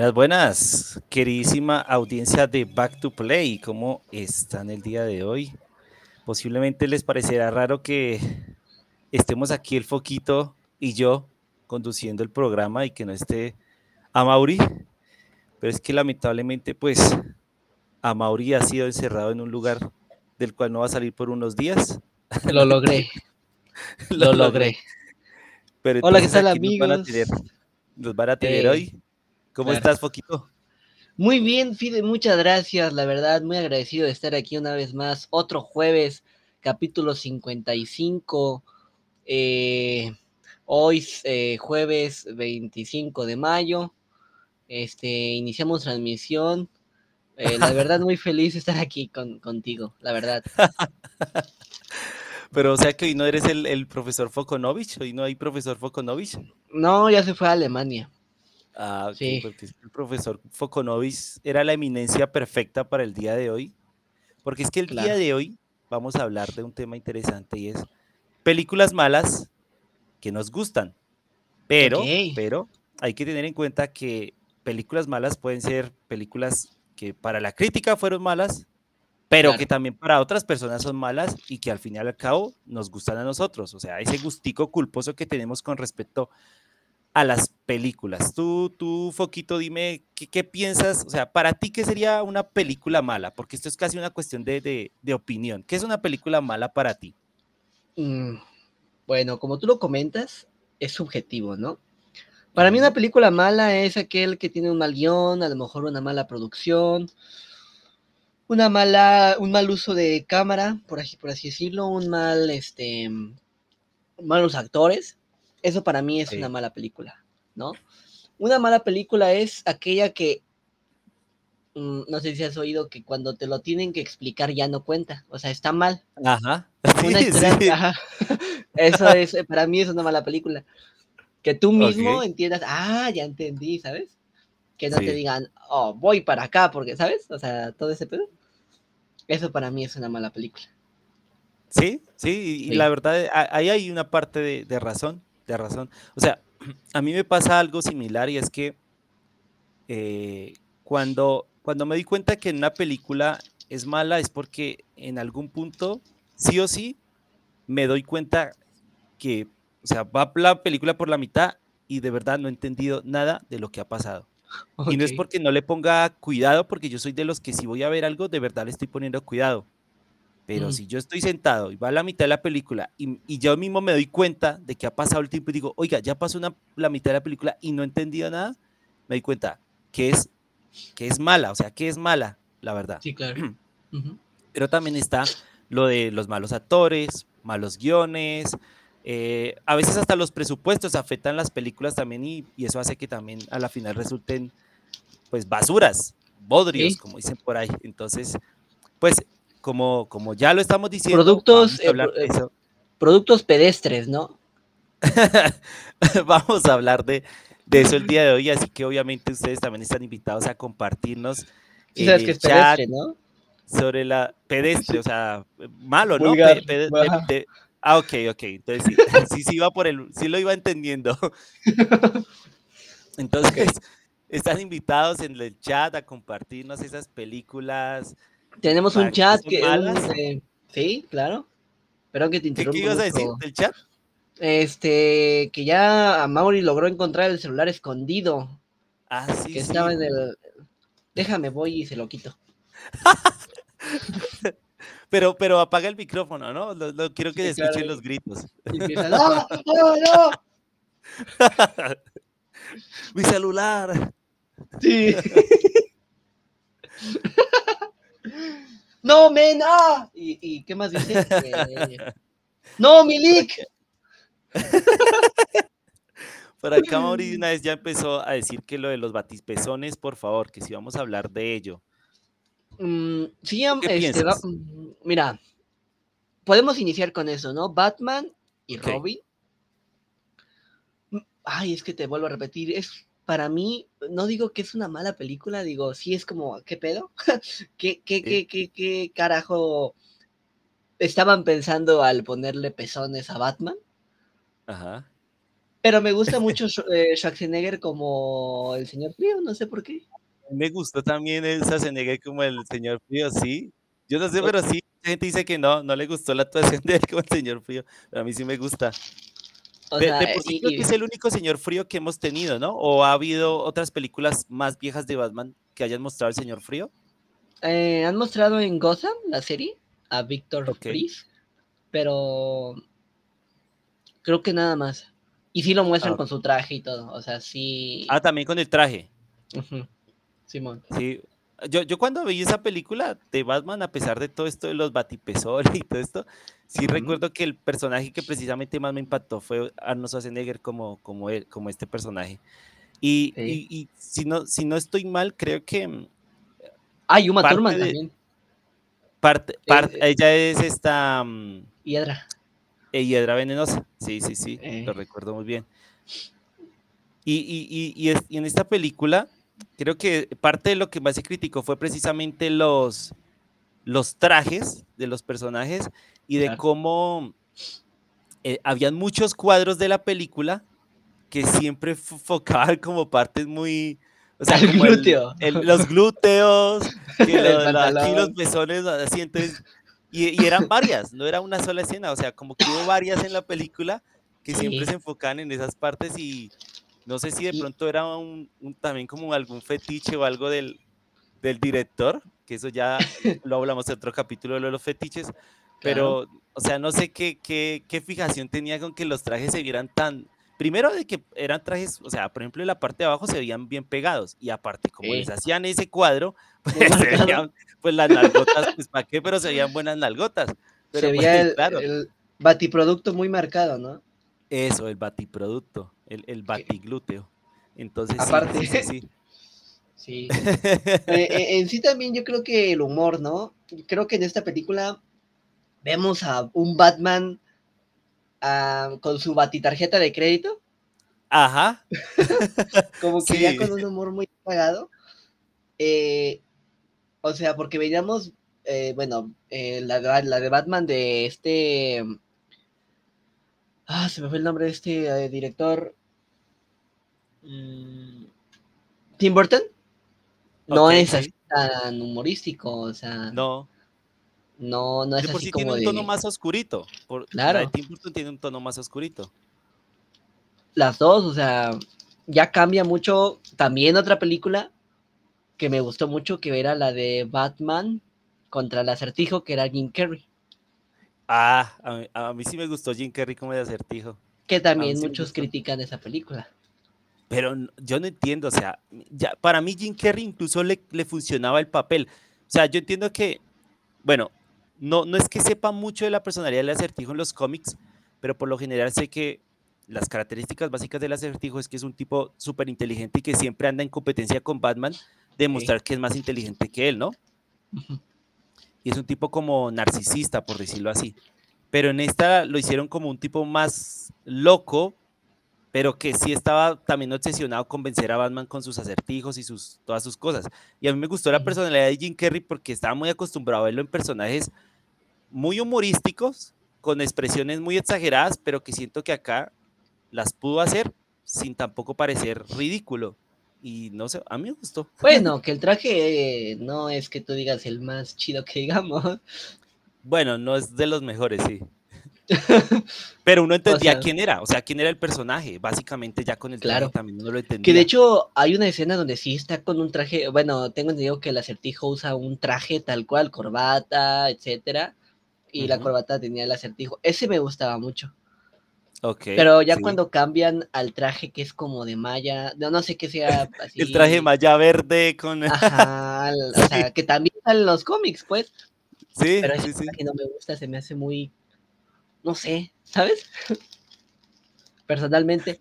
Buenas, buenas, queridísima audiencia de Back to Play. ¿Cómo están el día de hoy? Posiblemente les parecerá raro que estemos aquí el Foquito y yo conduciendo el programa y que no esté a Mauri, pero es que lamentablemente pues a Mauri ha sido encerrado en un lugar del cual no va a salir por unos días. Lo logré. Lo, logré. Pero Hola, ¿qué tal amigos? Nos van a tener, van a tener Eh, hoy. ¿Cómo claro. estás, Foquito? Muy bien, Fide, muchas gracias, la verdad, muy agradecido de estar aquí una vez más, otro jueves, capítulo 55, eh, hoy eh, jueves 25 de mayo, este, iniciamos transmisión, eh, la verdad muy feliz de estar aquí con, contigo, la verdad. Pero o sea que hoy no eres el, el profesor Fokonovich, hoy no hay profesor Fokonovich. No, ya se fue a Alemania. Ah, Sí. porque es que el profesor Fokonovich era la eminencia perfecta para el día de hoy. Porque es que el día Claro. de hoy vamos a hablar de un tema interesante y es películas malas que nos gustan. Pero, Ok. pero hay que tener en cuenta que películas malas pueden ser películas que para la crítica fueron malas, pero Claro. que también para otras personas son malas y que al final y al cabo nos gustan a nosotros. O sea, ese gustico culposo que tenemos con respecto a las películas. Tú, tú, Foquito, dime, ¿qué, qué piensas? O sea, para ti, ¿qué sería una película mala? Porque esto es casi una cuestión de, de- de opinión. ¿Qué es una película mala para ti? Mm, Bueno, como tú lo comentas, es subjetivo, ¿no? Para mí una película mala es aquel que tiene un mal guion, a lo mejor una mala producción, una mala, un mal uso de cámara, por así, por así decirlo, un mal, este, malos actores. Eso para mí es Sí. una mala película, ¿no? Una mala película es aquella que, mm, no sé si has oído que cuando te lo tienen que explicar ya no cuenta, o sea, está mal. Ajá. Una Sí, ajá. Eso es, eh, para mí es una mala película. Que tú mismo entiendas, ah, ya entendí, ¿sabes? Que no te digan, oh, voy para acá, porque, ¿sabes? O sea, todo ese pedo. Eso para mí es una mala película. Sí, sí, y, Sí. la verdad, ahí hay una parte de, de razón, de razón. O sea, a mí me pasa algo similar y es que eh, cuando, cuando me di cuenta que en una película es mala es porque en algún punto, sí o sí, me doy cuenta que, o sea, va la película por la mitad y de verdad no he entendido nada de lo que ha pasado. Y no es porque no le ponga cuidado, porque yo soy de los que si voy a ver algo, de verdad le estoy poniendo cuidado. Pero Mm. si yo estoy sentado y va a la mitad de la película y, y yo mismo me doy cuenta de que ha pasado el tiempo y digo, oiga, ya pasó una, la mitad de la película y no he entendido nada, me doy cuenta que es, que es mala, o sea, que es mala, la verdad. Sí, claro. Ujú. Pero también está lo de los malos actores, malos guiones, eh, a veces hasta los presupuestos afectan las películas también y, y eso hace que también a la final resulten pues basuras, bodrios, Sí. como dicen por ahí. Entonces, pues como, como ya lo estamos diciendo, Productos, eh, de eh, eso. Productos pedestres, ¿no? Vamos a hablar de, de eso el día de hoy, así que obviamente ustedes también están invitados a compartirnos Sí sabes que el es chat pedestre, ¿no? sobre la pedestre, o sea, malo, ¿no? Vulgar, Pe- pe- ah, ok, ok, entonces sí, sí, sí iba por el, sí lo iba entendiendo. Entonces, están invitados en el chat a compartirnos esas películas. Tenemos ¿Para un chat que... un, eh, sí, claro. Perdón que te ¿Qué, qué ibas a decir del chat? Este, que ya a Mauri logró encontrar el celular escondido, Ah, sí, que sí. estaba en el... Déjame, voy y se lo quito. Pero, pero apaga el micrófono, ¿no? Lo, lo- quiero que Sí, escuchen claro. los gritos. ¡no, no, no! Mi celular. Sí. ¡No, men! ¡Ah! ¿Y, y qué más dice? Eh, ¡No, Milik! Por acá Mauri de una vez ya empezó a decir que lo de los batispezones, por favor, que si vamos a hablar de ello. Mm, sí, este, va- mm, mira, podemos iniciar con eso, ¿no? Batman y Ok. Robin. Mm, Ay, es que te vuelvo a repetir, es para mí, no digo que es una mala película, digo, sí es como, ¿qué pedo? ¿Qué, qué, Sí. qué, qué, qué carajo estaban pensando al ponerle pezones a Batman? Ajá. Pero me gusta mucho eh, Schwarzenegger como el señor frío, no sé por qué. Me gustó también el Schwarzenegger como el señor frío, sí. Yo no sé, pero sí, la gente dice que no, no le gustó la actuación de él como el señor frío, pero a mí sí me gusta. O De, sea, de por sí creo que es el único señor frío que hemos tenido, ¿no? ¿O ha habido otras películas más viejas de Batman que hayan mostrado al señor frío? eh, han mostrado en Gotham, la serie, a Victor Ok. Freeze, pero creo que nada más. Y sí lo muestran Ah, con su traje y todo, o sea, sí. Ah, también con el traje. Simón. Sí. Yo, yo cuando vi esa película de Batman, a pesar de todo esto de los batipezoles y todo esto, sí recuerdo que el personaje que precisamente más me impactó fue Arnold Schwarzenegger como, como, él, como este personaje. Y, Sí. y, y si, no, si no estoy mal, creo que mm, Ah, y Uma parte Thurman de- también. parte, parte- eh. ella es esta mm, Hiedra. eh, hiedra venenosa. Sí, sí, sí, Eh. lo recuerdo muy bien. Y, y es- y en esta película, creo que parte de lo que más se criticó fue precisamente los, los trajes de los personajes y de cómo eh, habían muchos cuadros de la película que siempre fo- focaban como partes muy... O sea, el- glúteo. el- los glúteos, que El lo- la- aquí los pezones, así, entonces... Y, y eran varias, no era una sola escena, o sea, como que hubo varias en la película que siempre Sí. se enfocaban en esas partes y no sé si de pronto era un, un- también como algún fetiche o algo del, del director, que eso ya lo hablamos en otro capítulo de lo de los fetiches, pero, o sea, no sé qué, qué, qué fijación tenía con que los trajes se vieran tan... Primero de que eran trajes, o sea, por ejemplo, en la parte de abajo se veían bien pegados y aparte, como Sí. les hacían ese cuadro, pues se veían, pues las nalgotas, pues para qué, pero se veían buenas nalgotas. Pero Se pues, el, claro, el batiproducto muy marcado, ¿no? eso, el batiproducto, el, el batiglúteo. Entonces, sí, Aparte. sí, sí, sí. Sí. Eh, eh, en sí también yo creo que el humor, ¿no? Creo que en esta película vemos a un Batman ah, con su batitarjeta de crédito, Ajá, como que ya con un humor muy apagado. Eh, o sea, porque veíamos, eh, bueno, eh, la, de- la de Batman de este... Ah, se me fue el nombre de este director. Mm, Tim Burton. No es sí. así tan humorístico, o sea, no, no. no, es De por así sí tiene un de tono más oscurito. Por, La de Claro. Tim Burton tiene un tono más oscurito. las dos, o sea, ya cambia mucho. También otra película que me gustó mucho, que era la de Batman contra el acertijo, que era Jim Carrey, Ah, a mí, a mí sí me gustó Jim Carrey como de acertijo. que también muchos critican esa película. Pero yo no entiendo, o sea, ya, para mí Jim Carrey incluso le, le funcionaba el papel. O sea, yo entiendo que, bueno, no, no es que sepa mucho de la personalidad del acertijo en los cómics, pero por lo general sé que las características básicas del acertijo es que es un tipo súper inteligente y que siempre anda en competencia con Batman, demostrar que es más inteligente que él, ¿no? Y es un tipo como narcisista, por decirlo así. Pero en esta lo hicieron como un tipo más loco, pero que sí estaba también obsesionado con vencer a Batman con sus acertijos y sus, todas sus cosas. Y a mí me gustó la personalidad de Jim Carrey porque estaba muy acostumbrado a verlo en personajes muy humorísticos, con expresiones muy exageradas, pero que siento que acá las pudo hacer sin tampoco parecer ridículo. Y no sé, a mí me gustó. Bueno, que el traje eh, no es que tú digas el más chido que digamos. Bueno, no es de los mejores, sí. Pero uno entendía sea- quién era, o sea, quién era el personaje. Básicamente ya con el traje Claro. también uno lo entendía. Que de hecho hay una escena donde sí está con un traje, bueno, tengo entendido que el acertijo usa un traje tal cual, corbata, etcétera, y la corbata tenía el acertijo. Ese me gustaba mucho. Ok, Pero ya sí. cuando cambian al traje que es como de malla, no, no sé qué sea así. El traje malla verde con... Ajá, o sea, que también salen los cómics, pues. sí, Pero ese sí, traje no me gusta, se me hace muy, no sé, ¿sabes? Personalmente.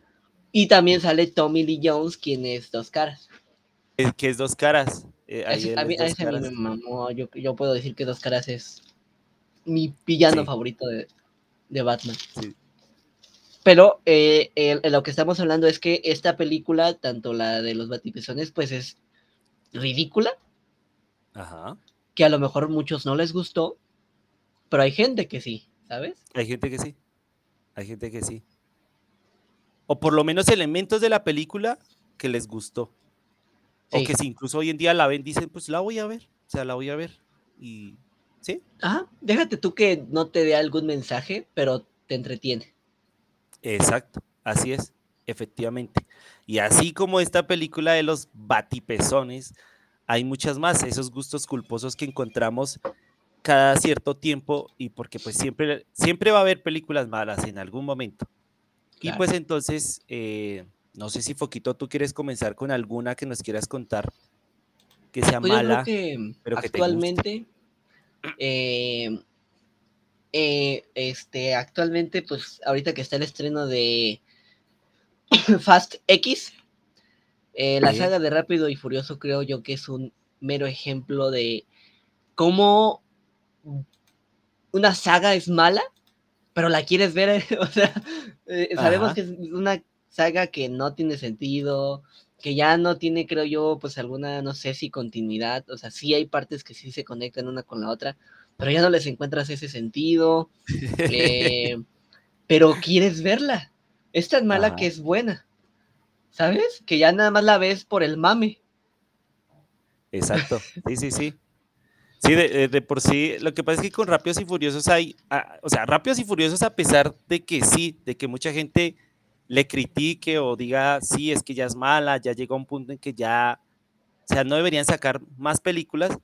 Y también sale Tommy Lee Jones, quien es Dos Caras. El que es dos caras. eh, ahí a ese a mí me mamó. Yo, yo puedo decir que Dos Caras es mi villano Sí. favorito de, de Batman. Sí. Pero eh, el- el- lo que estamos hablando es que esta película, tanto la de los batipezones, pues es ridícula, Ajá. que a lo mejor muchos no les gustó, pero hay gente que sí, ¿sabes? Hay gente que sí. Hay gente que sí. o por lo menos elementos de la película que les gustó. O que si incluso hoy en día la ven, dicen, pues la voy a ver, o sea, la voy a ver. Y, ¿sí? Ajá, déjate tú que no te dé algún mensaje, pero te entretiene. Exacto, así es, efectivamente. Y así como esta película de los batipezones, hay muchas más, esos gustos culposos que encontramos cada cierto tiempo y porque pues siempre, siempre va a haber películas malas en algún momento. Y pues entonces, eh, no sé si Foquito, tú quieres comenzar con alguna que nos quieras contar que sea pues mala. que pero actualmente, eh, eh, este, actualmente, pues ahorita que está el estreno de Fast X, la saga de Rápido y Furioso creo yo que es un mero ejemplo de cómo una saga es mala, pero la quieres ver, o sea, eh, sabemos que es una saga que no tiene sentido, que ya no tiene, creo yo, pues alguna, no sé si continuidad, o sea, sí hay partes que sí se conectan una con la otra, pero ya no les encuentras ese sentido, eh, pero quieres verla, es tan mala que es buena, ¿sabes? Que ya nada más la ves por el mame. Exacto, sí, sí, sí. Sí, de, de, por sí, lo que pasa es que con Rápidos y Furiosos hay, ah, o sea, Rápidos y Furiosos a pesar de que sí, de que mucha gente le critique o diga, sí, es que ya es mala, ya llegó a un punto en que ya, o sea, no deberían sacar más películas.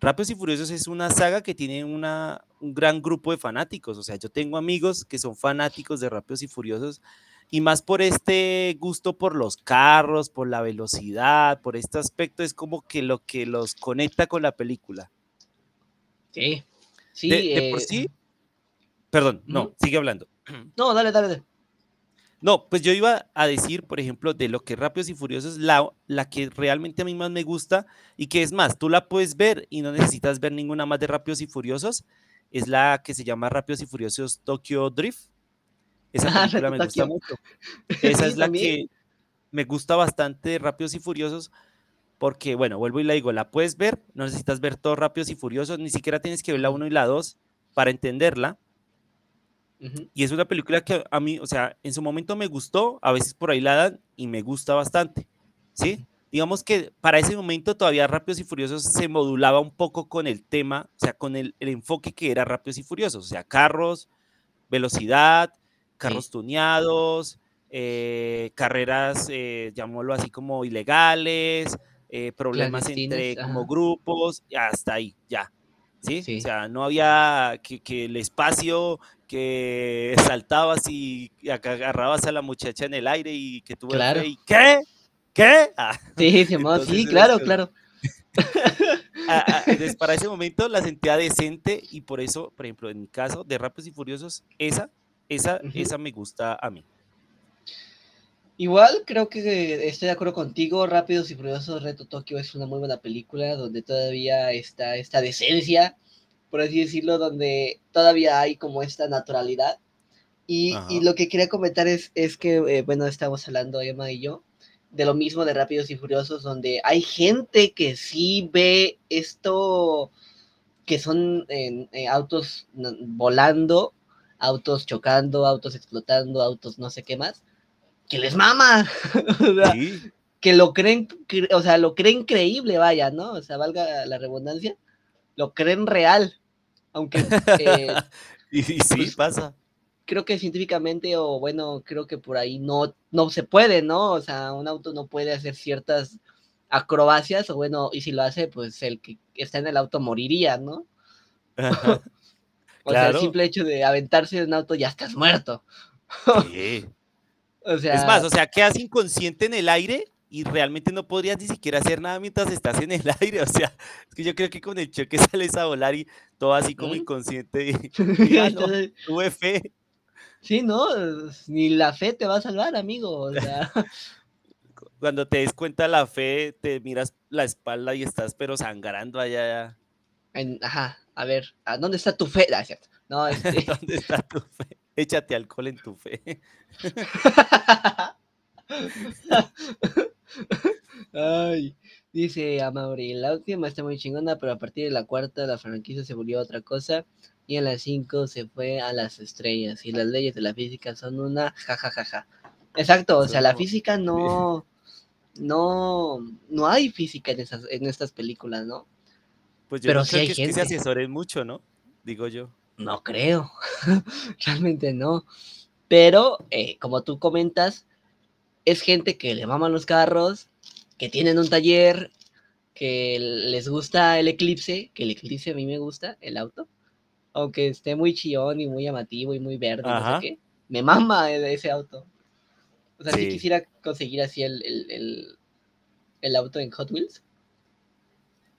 Rápidos y Furiosos es una saga que tiene una, un gran grupo de fanáticos, o sea, yo tengo amigos que son fanáticos de Rápidos y Furiosos y más por este gusto por los carros, por la velocidad, por este aspecto, es como que lo que los conecta con la película. Sí, sí. De, por eh, sí. Perdón, no, sigue hablando. No, dale, dale, dale. No, pues yo iba a decir, por ejemplo, de lo que Rápidos y Furiosos, la, la que realmente a mí más me gusta y que es más, tú la puedes ver y no necesitas ver ninguna más de Rápidos y Furiosos, es la que se llama Rápidos y Furiosos Tokyo Drift. Esa ah, me gusta mucho. Esa es la que me gusta bastante de Rápidos y Furiosos porque, bueno, vuelvo y la digo, la puedes ver, no necesitas ver todos Rápidos y Furiosos, ni siquiera tienes que ver la 1 y la 2 para entenderla. Y es una película que a mí, o sea, en su momento me gustó, a veces por ahí la dan y me gusta bastante, ¿sí? Digamos que para ese momento todavía Rápidos y Furiosos se modulaba un poco con el tema, o sea, con el, enfoque que era Rápidos y Furiosos, o sea, carros, velocidad, carros tuneados, eh, carreras, eh, llamémoslo así como ilegales, eh, problemas entre como grupos, hasta ahí, ya. ¿Sí? O sea, no había que, el espacio, que saltabas y agarrabas a la muchacha en el aire y que tuvo claro. y ¿qué? ¿Qué? Ah, sí, sí, claro, claro. Ah, ah, entonces, para ese momento la sentía decente y por eso, por ejemplo, en mi caso, de Rápidos y Furiosos, esa, esa, esa me gusta a mí. Igual creo que estoy de acuerdo contigo, Rápidos y Furiosos Reto Tokio es una muy buena película donde todavía está esta decencia, por así decirlo, donde todavía hay como esta naturalidad. Y, lo que quería comentar es, es que, eh, bueno, estamos hablando Emma y yo de lo mismo de Rápidos y Furiosos, donde hay gente que sí ve esto, que son eh, autos volando, autos chocando, autos explotando, autos no sé qué más que les mama. Que lo creen, o sea, lo creen creíble, vaya, ¿no? O sea, valga la redundancia, lo creen real. Aunque. Eh, y, sí, pues, pasa. Creo que científicamente, o bueno, creo que por ahí no, no se puede, ¿no? O sea, un auto no puede hacer ciertas acrobacias, o bueno, y si lo hace, pues el que está en el auto moriría, ¿no? o sea, el simple hecho de aventarse de un auto ya estás muerto. sí es más, o sea, quedas inconsciente en el aire y realmente no podrías ni siquiera hacer nada mientras estás en el aire. O sea, es que yo creo que con el choque sales a volar y todo así como inconsciente. Y, tuve fe. Sí, no, ni la fe te va a salvar, amigo. O sea. Cuando te des cuenta la fe, te miras la espalda y estás pero sangrando allá. ajá, a ver, ¿a dónde está tu fe? Ah, cierto. No, este... ¿Dónde está tu fe? Échate alcohol en tu fe. Ay, dice Amaury, la última está muy chingona, pero a partir de la cuarta la franquicia se volvió otra cosa y en la cinco se fue a las estrellas y las leyes de la física son una jajajaja. Exacto, o sea, la física no, no, no hay física en, esas, en estas películas, ¿no? Pues yo Pero no sí creo hay que es que se gente. asesoren mucho, ¿no? Digo yo. No creo, realmente no. Pero, eh, como tú comentas, es gente que le maman los carros, que tienen un taller, que les gusta el eclipse, que el eclipse a mí me gusta, el auto, aunque esté muy chillón y muy llamativo y muy verde, no sé qué, me mama ese auto. O sea, sí, Sí. quisiera conseguir así el, el, el, el auto en Hot Wheels.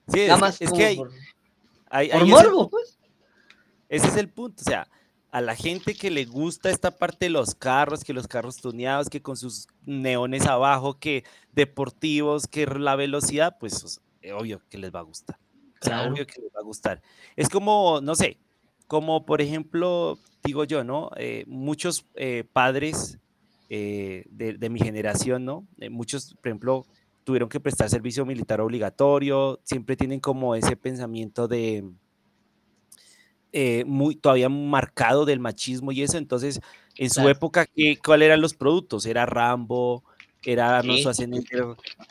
Sí, es, Nada que- más es como que hay, por, hay- es morbo, pues. ese es el punto. O sea, a la gente que le gusta esta parte de los carros, que los carros tuneados, que con sus neones abajo, que deportivos, que la velocidad, pues o sea, eh, obvio que les va a gustar. O sea, Claro. obvio que les va a gustar. Es como, no sé, como por ejemplo, digo yo, ¿no? Eh, muchos eh, padres eh, de, de mi generación, ¿no? Muchos, por ejemplo, tuvieron que prestar servicio militar obligatorio, siempre tienen como ese pensamiento de eh, muy todavía marcado del machismo y eso, entonces en su Claro. época, ¿qué, ¿cuáles eran los productos? Era Rambo, era Sí. Schwarzenegger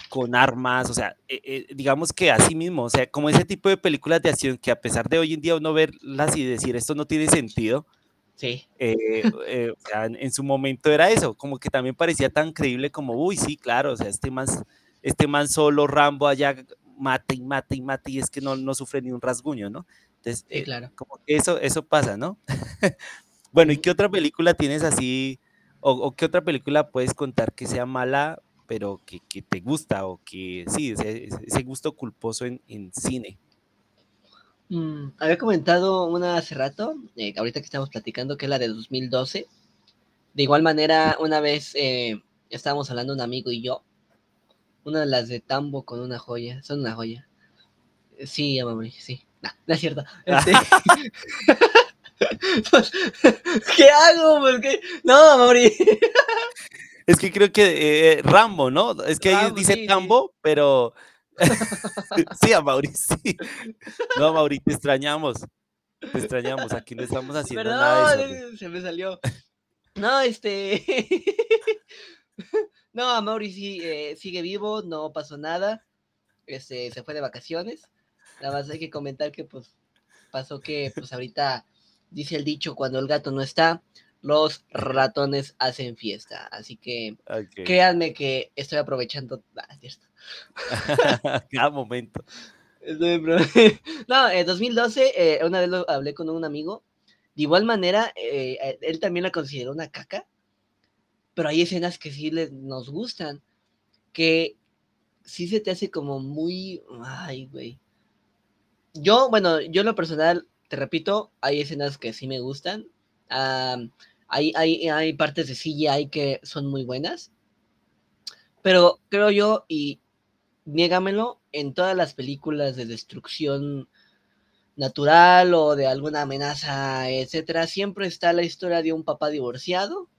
con armas, o sea, eh, eh, digamos que así mismo, o sea, como ese tipo de películas de acción que a pesar de hoy en día uno verlas y decir esto no tiene sentido, Sí, eh, o sea, en, en su momento era eso, como que también parecía tan creíble como, uy, sí, claro, o sea, este man, este man solo, Rambo allá, mata y mata y mata y es que no, no sufre ni un rasguño, ¿no? Entonces, sí, eh, claro. como que eso, eso pasa, ¿no? bueno, ¿y qué otra película tienes así, o, o qué otra película puedes contar que sea mala, pero que, que te gusta, o que sí, ese, gusto culposo en, en cine? mm, había comentado una hace rato, eh, ahorita que estamos platicando, que es la de 2012. De igual manera, una vez eh, estábamos hablando un amigo y yo, una de las de Tambo con una joya, son una joya. Sí, Amaury, sí. No, no es cierto. Este... Pues, ¿Qué hago? ¿Por qué? No, Amaury. Es que creo que eh, Rambo, ¿no? Es que ahí Rambo, dice sí. Tambo, pero sí, a Mauri, sí. No, Mauri, te extrañamos. Te extrañamos. Aquí no estamos haciendo nada de eso. hombre. Perdón, se me salió. No, este. no, Amaury sí, eh, sigue vivo, no pasó nada. Este, se fue de vacaciones. Nada más hay que comentar que pues pasó que pues ahorita dice el dicho cuando el gato no está, los ratones hacen fiesta. Así que créanme que estoy aprovechando. Ah, es cierto. Cada momento. No, en 2012, eh, una vez lo hablé con un amigo. De igual manera, eh, él también la consideró una caca. Pero hay escenas que sí le, nos gustan. Que sí se te hace como muy. Ay, güey. Yo, bueno, yo en lo personal, te repito, hay escenas que sí me gustan. Hay, hay, hay partes de CGI que son muy buenas. Pero creo yo, y niégamelo, en todas las películas de destrucción natural o de alguna amenaza, etcétera, siempre está la historia de un papá divorciado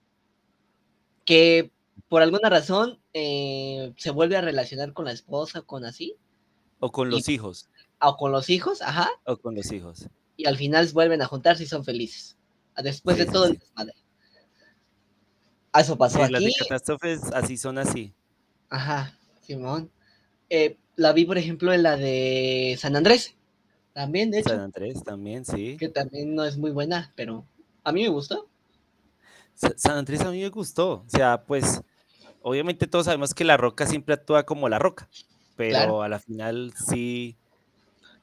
que por alguna razón eh, se vuelve a relacionar con la esposa, con así, O con Y- los hijos. O con los hijos, ajá, O con los hijos. y al final vuelven a juntarse y son felices. Después Sí, de todo sí. el desmadre. Eso pasó Sí, las de aquí. catástrofes así son así. Ajá, Simón. Eh, la vi, por ejemplo, en la de San Andrés. También, de hecho. San Andrés también, sí. que también no es muy buena, pero a mí me gustó. Sa- San Andrés a mí me gustó. O sea, pues, obviamente todos sabemos que la roca siempre actúa como la roca, pero Claro. a la final sí.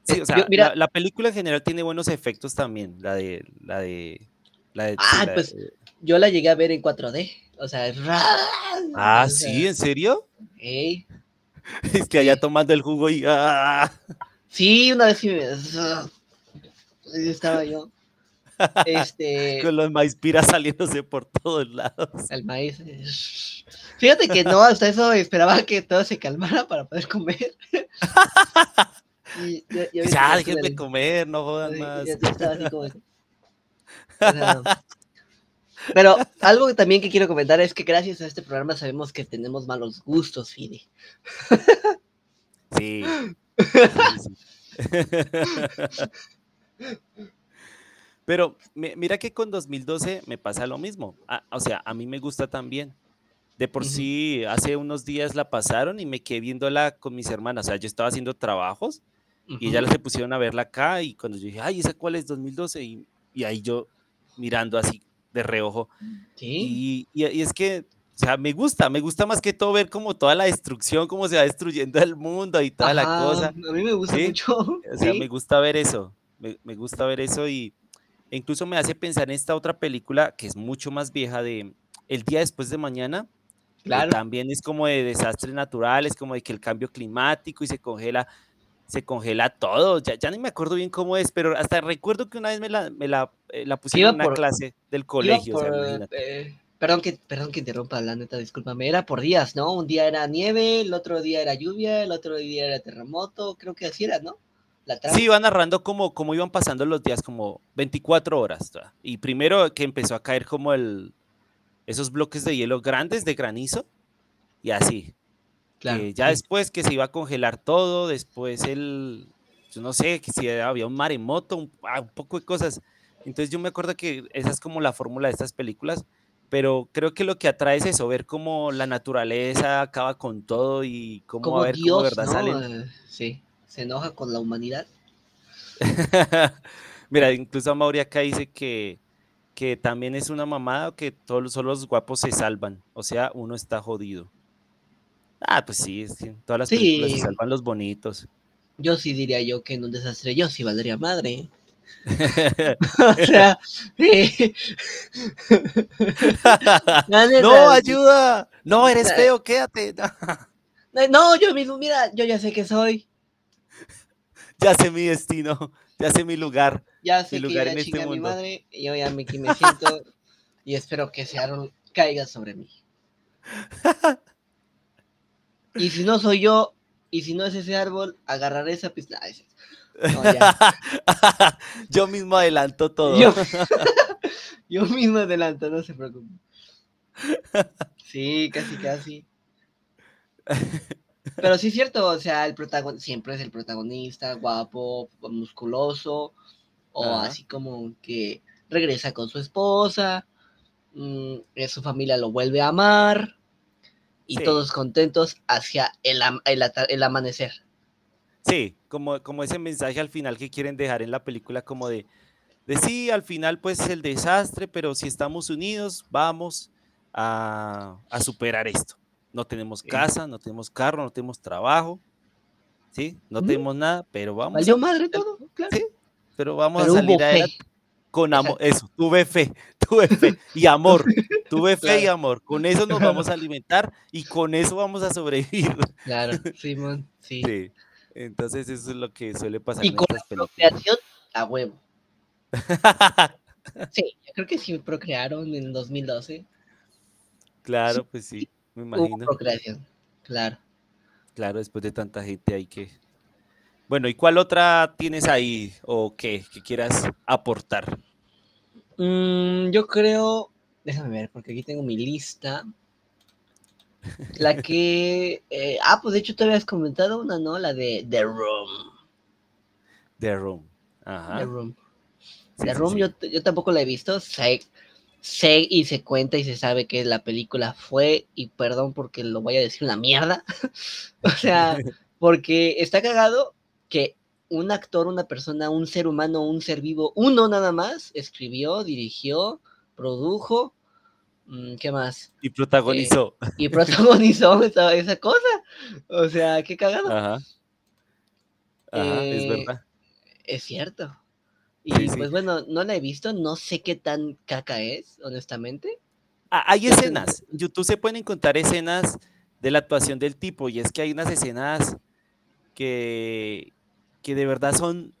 Sí, Eh, o sea, yo- mira- la, la película en general tiene buenos efectos también. La de. La de. La de sí, Ah, la- pues, Yo la llegué a ver en 4D, o sea, Ah, o sí, sea, ¿en serio? ey. Es que allá tomando el jugo y. ¡ah! Sí, una vez sí me... Ahí estaba yo. Este, Con los maispiras saliéndose por todos lados. el maíz. eh, Fíjate que no, hasta eso esperaba que todo se calmara para poder comer. Y Ya, ya déjenme comer, no jodan más. como- pero algo que también que quiero comentar es que gracias a este programa sabemos que tenemos malos gustos, Fide. Sí. Pero mi- mira que con 2012 me pasa lo mismo. O sea, a mí me gusta también. De por sí, hace unos días la pasaron y me quedé viéndola con mis hermanas. O sea, yo estaba haciendo trabajos y Ujú. se pusieron a verla acá y cuando yo dije, ay, ¿esa cuál es? 2012 y, y ahí yo mirando así de reojo. Sí. Y, y- y es que, o sea, me gusta, me gusta más que todo ver como toda la destrucción, cómo se va destruyendo el mundo y toda la Ajá, cosa, a mí me gusta ¿sí? mucho. O sea, me gusta ver eso, me, me gusta ver eso y e incluso me hace pensar en esta otra película que es mucho más vieja de El día después de mañana, claro. también es como de desastres naturales, como de que el cambio climático y se congela, se congela todo. Ya, ya ni me acuerdo bien cómo es, pero hasta recuerdo que una vez me la, me la, eh, la pusieron en una por, clase del colegio, o sea, eh, perdón que, perdón que interrumpa, la neta, discúlpame, era por días, ¿no? Un día era nieve, el otro día era lluvia, el otro día era terremoto, creo que así era, ¿no? La Sí, iba narrando como, como iban pasando los días, como 24 horas. Y primero que empezó a caer como el, esos bloques de hielo grandes de granizo, y así. Claro, ya después que se iba a congelar todo, después el, yo no sé, que si había un maremoto, un, ah, un poco de cosas. Entonces yo me acuerdo que esa es como la fórmula de estas películas, pero creo que lo que atrae es eso, ver cómo la naturaleza acaba con todo y cómo a Como ver cómo de Dios, verdad ¿no? salen. Eh, sí, se enoja con la humanidad. Mira, incluso Mauri acá dice que, que también es una mamada que todos solo los guapos se salvan, o sea, uno está jodido. Ah, pues sí, es que en todas las películas se Sí, salvan los bonitos. yo sí diría yo que en un desastre yo sí valdría madre. O sea, sí. No, sí. ayuda. No, eres feo, quédate. No, yo mismo, mira, yo ya sé que soy. ya sé mi destino, ya sé mi lugar, Ya mi sé que lugar en este chinga mi mundo. madre. Y yo ya me, me siento. y espero que árbol caiga sobre mí. Y si no soy yo, y si no es ese árbol, agarraré esa. No, ya. Yo mismo adelanto todo. Yo, yo mismo adelanto, no se preocupe. Sí, casi, casi. Pero sí es cierto, o sea, el protagonista siempre es el protagonista, guapo, musculoso, o así como que regresa con su esposa, mm, eh, su familia lo vuelve a amar, y Sí. todos contentos hacia el, el el amanecer. Sí, como, como ese mensaje al final que quieren dejar en la película, como de, de sí, al final pues el desastre, pero si estamos unidos, vamos a, a superar esto. No tenemos casa, no tenemos carro, no tenemos trabajo, ¿sí? No Ujú. tenemos nada, pero vamos Valió a, madre todo, claro. sí, pero vamos Pero a salir adelante con amor. Eso, tuve fe, tuve fe y amor, tuve fe y amor. Con eso nos vamos a alimentar y con eso vamos a sobrevivir. Claro, Simón, sí. Sí. Entonces eso es lo que suele pasar Y en con estas la procreación a huevo. Sí, yo creo que sí procrearon en 2012. Claro, pues sí, me Hubo imagino. procreación, claro. Claro, después de tanta gente ahí que... Bueno, ¿y cuál otra tienes ahí o qué que quieras aportar? Mm, yo creo, déjame ver, porque aquí tengo mi lista. La que, eh, ah, pues de hecho te habías comentado una, ¿no? La de The Room. The Room. The Ajá. Room. Sí, The sí, Room sí. Yo, yo tampoco la he visto. Sé, sé y se cuenta y se sabe que la película fue, y perdón porque lo voy a decir una mierda. o sea, porque está cagado que un actor, una persona, un ser humano, un ser vivo, uno nada más, escribió, dirigió, produjo, ¿qué más? Y protagonizó. Y protagonizó esa, esa cosa. O sea, qué cagado. Ajá. Ajá, es Eh, verdad. Es cierto. Y Sí, sí. pues bueno, no la he visto, no sé qué tan caca es, honestamente. Ah, Hay escenas, en YouTube se pueden encontrar escenas de la actuación del tipo y es que hay unas escenas que, que de verdad son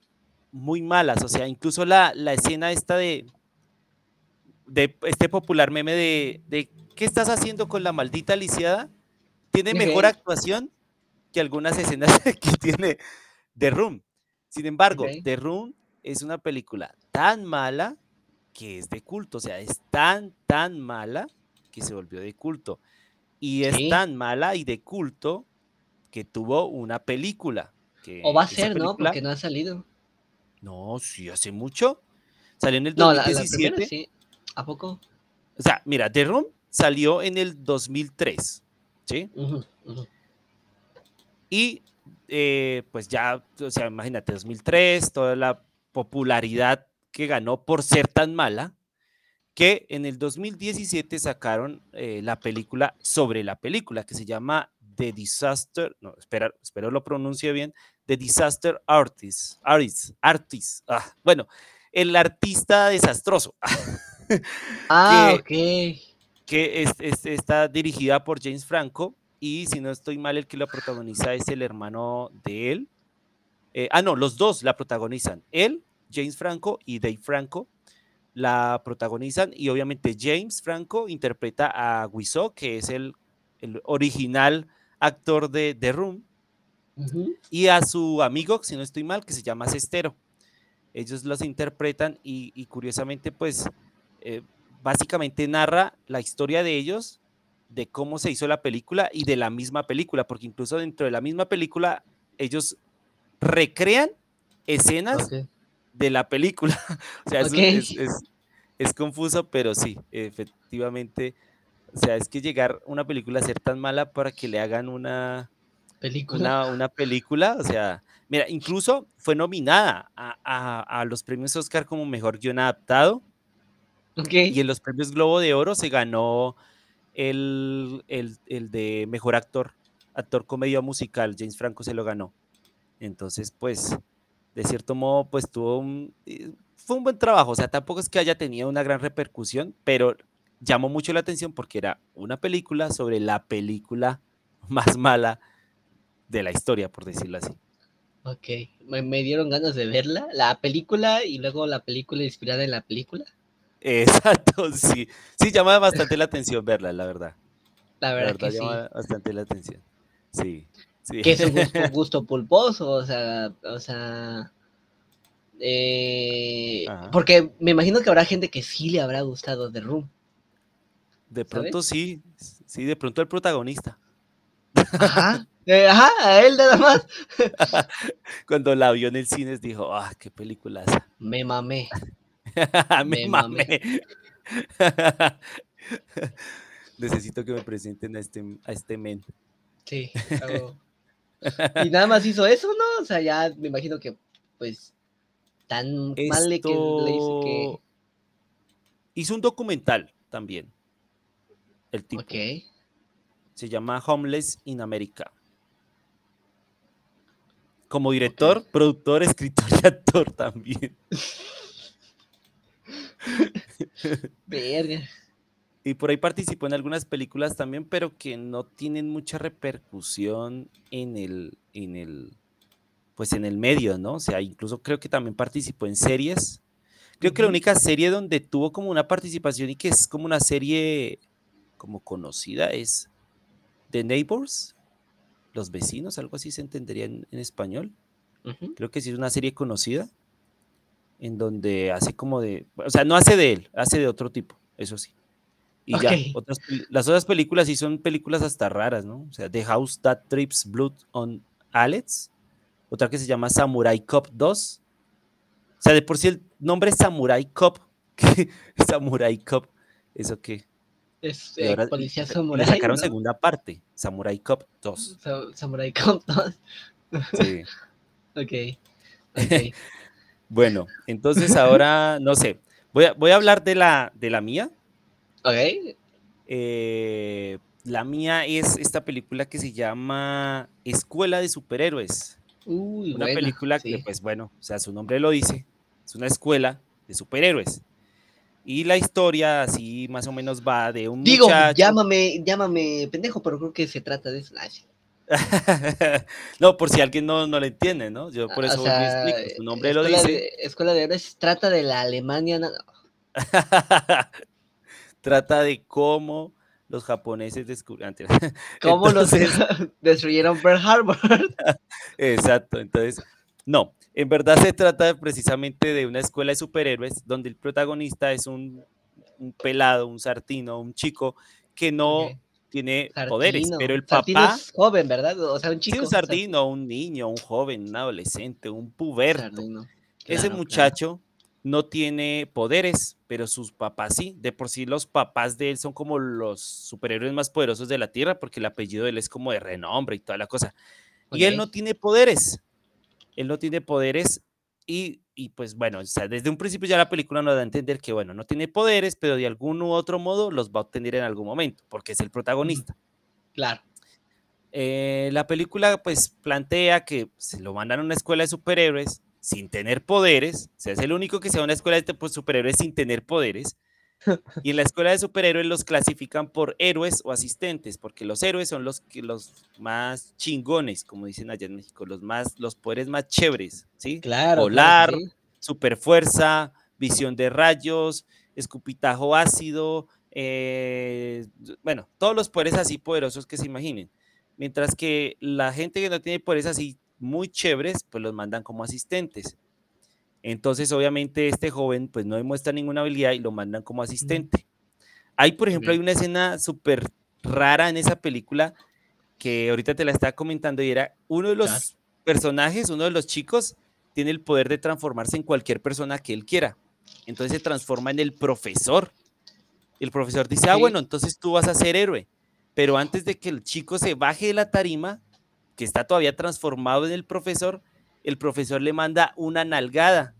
muy malas, o sea, incluso la, la escena esta de, de este popular meme de, de ¿qué estás haciendo con la maldita lisiada? Tiene mejor actuación que algunas escenas que tiene The Room. Sin embargo. The Room es una película tan mala que es de culto, o sea, es tan, tan mala que se volvió de culto. Y es Sí. tan mala y de culto que tuvo una película. Que O va a ser, ¿no? Porque no ha salido. No, sí, hace mucho. Salió en el No, la, la 2017. primera sí. ¿A poco? O sea, mira, The Room salió en el 2003, ¿sí? Y eh, pues ya, o sea, imagínate, 2003, toda la popularidad que ganó por ser tan mala, que en el 2017 sacaron eh, la película sobre la película, que se llama The Disaster, no, espera, espero lo pronuncie bien, The Disaster Artist, Artist, Artist, ah, bueno, el artista desastroso. ah, ok. Que está dirigida por James Franco y si no estoy mal, el que lo protagoniza es el hermano de él. Eh, ah, no, los dos la protagonizan. Él, James Franco y Dave Franco la protagonizan y obviamente James Franco interpreta a Wiseau, que es el, original actor de The Room, y a su amigo, si no estoy mal, que se llama Cestero. Ellos los interpretan y, curiosamente, pues, eh, básicamente narra la historia de ellos de cómo se hizo la película y de la misma película, porque incluso dentro de la misma película ellos recrean escenas de la película. o sea, es, confuso, pero sí, efectivamente. O sea, es que llegar una película a ser tan mala para que le hagan una película, una, película o sea, mira, incluso fue nominada a, los premios Oscar como mejor guion adaptado. Y en los premios Globo de Oro se ganó el, el, de mejor actor, actor comedia musical, James Franco se lo ganó. Entonces, pues, de cierto modo, pues tuvo un, eh, fue un buen trabajo, o sea, tampoco es que haya tenido una gran repercusión, pero llamó mucho la atención porque era una película sobre la película más mala de la historia, por decirlo así. Ok, me, me dieron ganas de verla, la película y luego la película inspirada en la película. Exacto, sí. Sí, llama bastante la atención verla, la verdad. La verdad, que llama bastante la atención. Sí, sí. Que es un gusto, pulposo, o sea, o sea... Eh, porque me imagino que habrá gente que sí le habrá gustado The Room. De pronto sí, sí, de pronto el protagonista. Ajá, eh, ajá, a él nada más. Cuando la vio en el cine dijo, ah, qué película Me mamé. me, mame Necesito que me presenten a este, a este men. Sí. y nada más hizo eso, ¿no? O sea, ya me imagino que, pues, tan mal que le hizo que. Hizo un documental también. El tipo. Se llama Homeless in America. Como director, productor, escritor y actor también. Verga. Y por ahí participó en algunas películas también, pero que no tienen mucha repercusión en el, en el, pues en el medio, ¿no? O sea, incluso creo que también participó en series. Creo que la única serie donde tuvo como una participación y que es como una serie como conocida es The Neighbors, Los Vecinos, algo así se entendería en, español. Creo que sí es una serie conocida en donde hace como de, o sea, no hace de él, hace de otro tipo, eso sí. Y ya, las otras películas sí son películas hasta raras, ¿no? O sea, The House That Trips Blood on Alex, otra que se llama Samurai Cop 2. O sea, de por sí el nombre es Samurai Cop, Samurai Cop, ¿eso qué? Es eh, policía samurai. Le sacaron segunda parte, Samurai Cop 2. samurai Cop 2. sí. ok. Ok. Bueno, entonces ahora, no sé, voy a, voy a hablar de la, de la mía. Ok. Eh, la mía es esta película que se llama Escuela de Superhéroes. Uy, una película que, pues bueno, o sea, su nombre lo dice, es una escuela de superhéroes. Y la historia así más o menos va de un Digo, llámame, llámame pendejo, pero creo que se trata de eso. no, por si alguien no, no lo entiende, ¿no? Yo por eso explico, su nombre lo dice. Escuela de Héroes trata de la Alemania. trata de cómo los japoneses descubrieron. ¿Cómo los destruyeron Pearl Harbor? Exacto, entonces, no, en verdad se trata precisamente de una escuela de superhéroes donde el protagonista es un, un pelado, un sartino, un chico que no tiene poderes, pero el papá... Es joven, ¿verdad? O sea, un chico. Sí, un sardino, un niño, un joven, un adolescente, un puberto. Ese muchacho no tiene poderes, pero sus papás sí. De por sí los papás de él son como los superhéroes más poderosos de la Tierra, porque el apellido de él es como de renombre y toda la cosa. Y él no tiene poderes. Él no tiene poderes y, y, pues bueno, o sea, desde un principio ya la película nos da a entender que, bueno, no tiene poderes, pero de algún u otro modo los va a obtener en algún momento, porque es el protagonista. Claro. Eh, la película pues plantea que se lo mandan a una escuela de superhéroes sin tener poderes, o sea, es el único que se va a una escuela de pues, superhéroes sin tener poderes, y en la escuela de superhéroes los clasifican por héroes o asistentes, porque los héroes son los, los más chingones, como dicen allá en México, los, más, los poderes más chéveres, ¿sí? Claro. Volar, super fuerza, visión de rayos, escupitajo ácido, eh, bueno, todos los poderes así poderosos que se imaginen. Mientras que la gente que no tiene poderes así muy chéveres, pues los mandan como asistentes. Entonces, obviamente, este joven pues no demuestra ninguna habilidad y lo mandan como asistente. Hay, por ejemplo, hay una escena súper rara en esa película que ahorita te la estaba comentando y era uno de los personajes, uno de los chicos, tiene el poder de transformarse en cualquier persona que él quiera. Entonces se transforma en el profesor. El profesor dice, ah, bueno, entonces tú vas a ser héroe. Pero antes de que el chico se baje de la tarima, que está todavía transformado en el profesor, el profesor le manda una nalgada.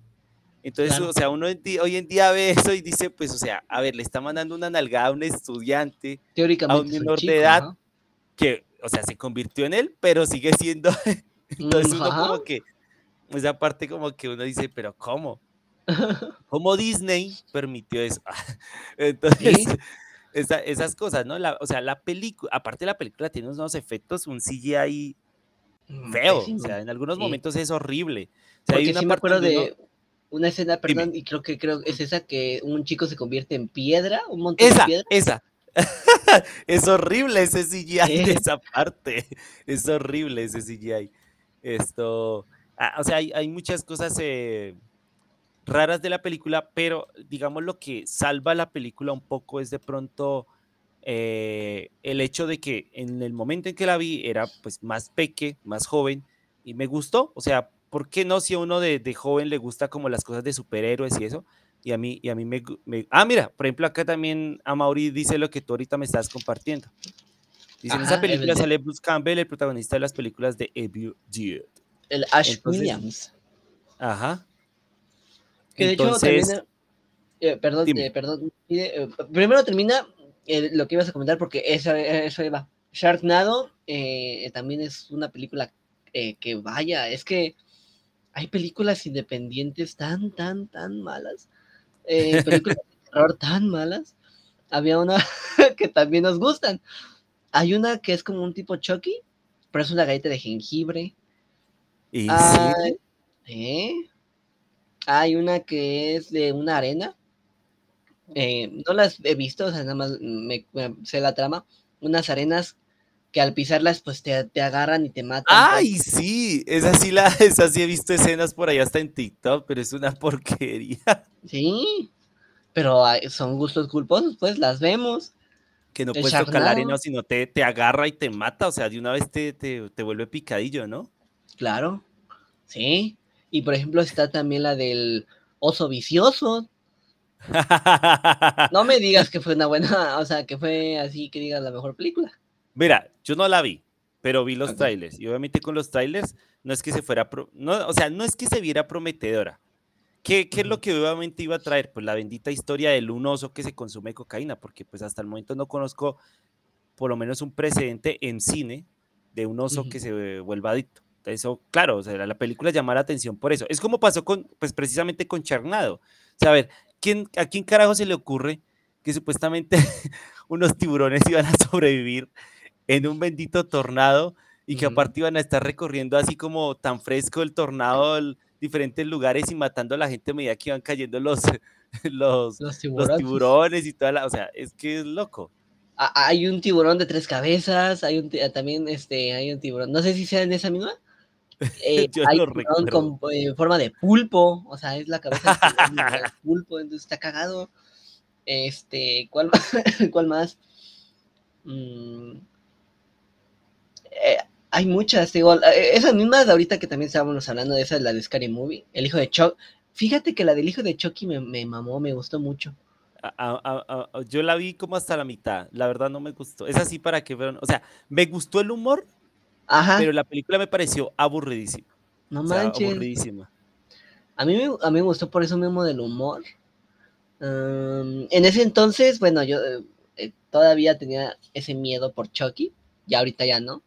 Entonces, o sea, uno hoy en día ve eso y dice, pues, o sea, a ver, le está mandando una nalgada a un estudiante, a un menor de edad, que, o sea, se convirtió en él, pero sigue siendo. Entonces, uno como que, esa parte como que uno dice, pero ¿cómo? ¿Cómo Disney permitió eso? Entonces, esas cosas, ¿no? o sea, la película, aparte la película tiene unos efectos, un CGI Mm, feo. O sea, en algunos momentos es horrible. O sea, hay una sí me acuerdo de una escena, perdón, y creo que creo es esa que un chico se convierte en piedra, un montón esa, de piedra. Esa. es horrible ese CGI de esa parte. Es horrible ese CGI. Esto. Ah, o sea, hay, hay muchas cosas eh, raras de la película, pero digamos lo que salva la película un poco es de pronto eh, el hecho de que en el momento en que la vi era pues más peque, más joven, y me gustó, o sea, ¿por qué no si a uno de, joven le gusta como las cosas de superhéroes y eso? Y a mí, y a mí me, Ah, mira, por ejemplo, acá también a Mauri dice lo que tú ahorita me estás compartiendo. Dice, en esa película sale Bruce Campbell, el protagonista de las películas de Evil Dead. El Ash Williams. Ajá. Que de hecho también... Eh, perdón, eh, perdón. primero termina lo que ibas a comentar, porque eso, eso iba. Sharknado eh, también es una película eh, que vaya, es que hay películas independientes tan, tan, tan malas. Eh, películas de terror tan malas. Había una que también nos gustan. Hay una que es como un tipo Chucky, pero es una galleta de jengibre. ¿Y Hay una que es de una arena eh, no las he visto, o sea, nada más me, sé la trama, unas arenas que al pisarlas pues te, agarran y te matan. Pues. ¡Ay, sí! Esa sí, la, esa sí he visto escenas por ahí hasta en TikTok, pero es una porquería. Sí, pero son gustos culposos, pues las vemos. Que no puedes tocar la arena, sino te, te agarra y te mata, o sea, de una vez te, te, te vuelve picadillo, ¿no? Claro, sí. Y por ejemplo está también la del oso vicioso, no me digas que fue una buena, o sea, que fue así que digas la mejor película. Mira, yo no la vi, pero vi los trailers. Y obviamente con los trailers no es que se fuera, no, o sea, no es que se viera prometedora. ¿Qué, ¿Qué, es lo que obviamente iba a traer? Pues la bendita historia del un oso que se consume cocaína, porque pues hasta el momento no conozco por lo menos un precedente en cine de un oso que se vuelva adicto. Eso, claro, o sea, la película llama la atención por eso. Es como pasó con, pues precisamente con Charnado. O sea, a ver, ¿a quién carajo se le ocurre que supuestamente unos tiburones iban a sobrevivir en un bendito tornado y que aparte iban a estar recorriendo así como tan fresco el tornado en diferentes lugares y matando a la gente a medida que iban cayendo los, los, tiburones. y toda la, o sea, es que es loco. Hay un tiburón de tres cabezas, hay un también este, hay un tiburón, no sé si sea en esa misma, eh, hay con eh, forma de pulpo, o sea, es la cabeza del pulpo, entonces está cagado. Este, ¿cuál? ¿Cuál más? Mm, eh, hay muchas, digo, esas mismas ahorita que también estábamos hablando de esa, la de Scary Movie, el hijo de Chuck, Fíjate que la del hijo de Chucky me, me mamó, me gustó mucho. A- a- a- a- yo la vi como hasta la mitad, la verdad no me gustó. Es así para que vean, o sea, me gustó el humor, Ajá, pero la película me pareció aburridísima. no O sea, manches. aburridísima. A mí, me, a mí me gustó por eso mismo del humor. Um, en ese entonces, bueno, yo eh, eh, todavía tenía ese miedo por Chucky, ya ahorita ya no.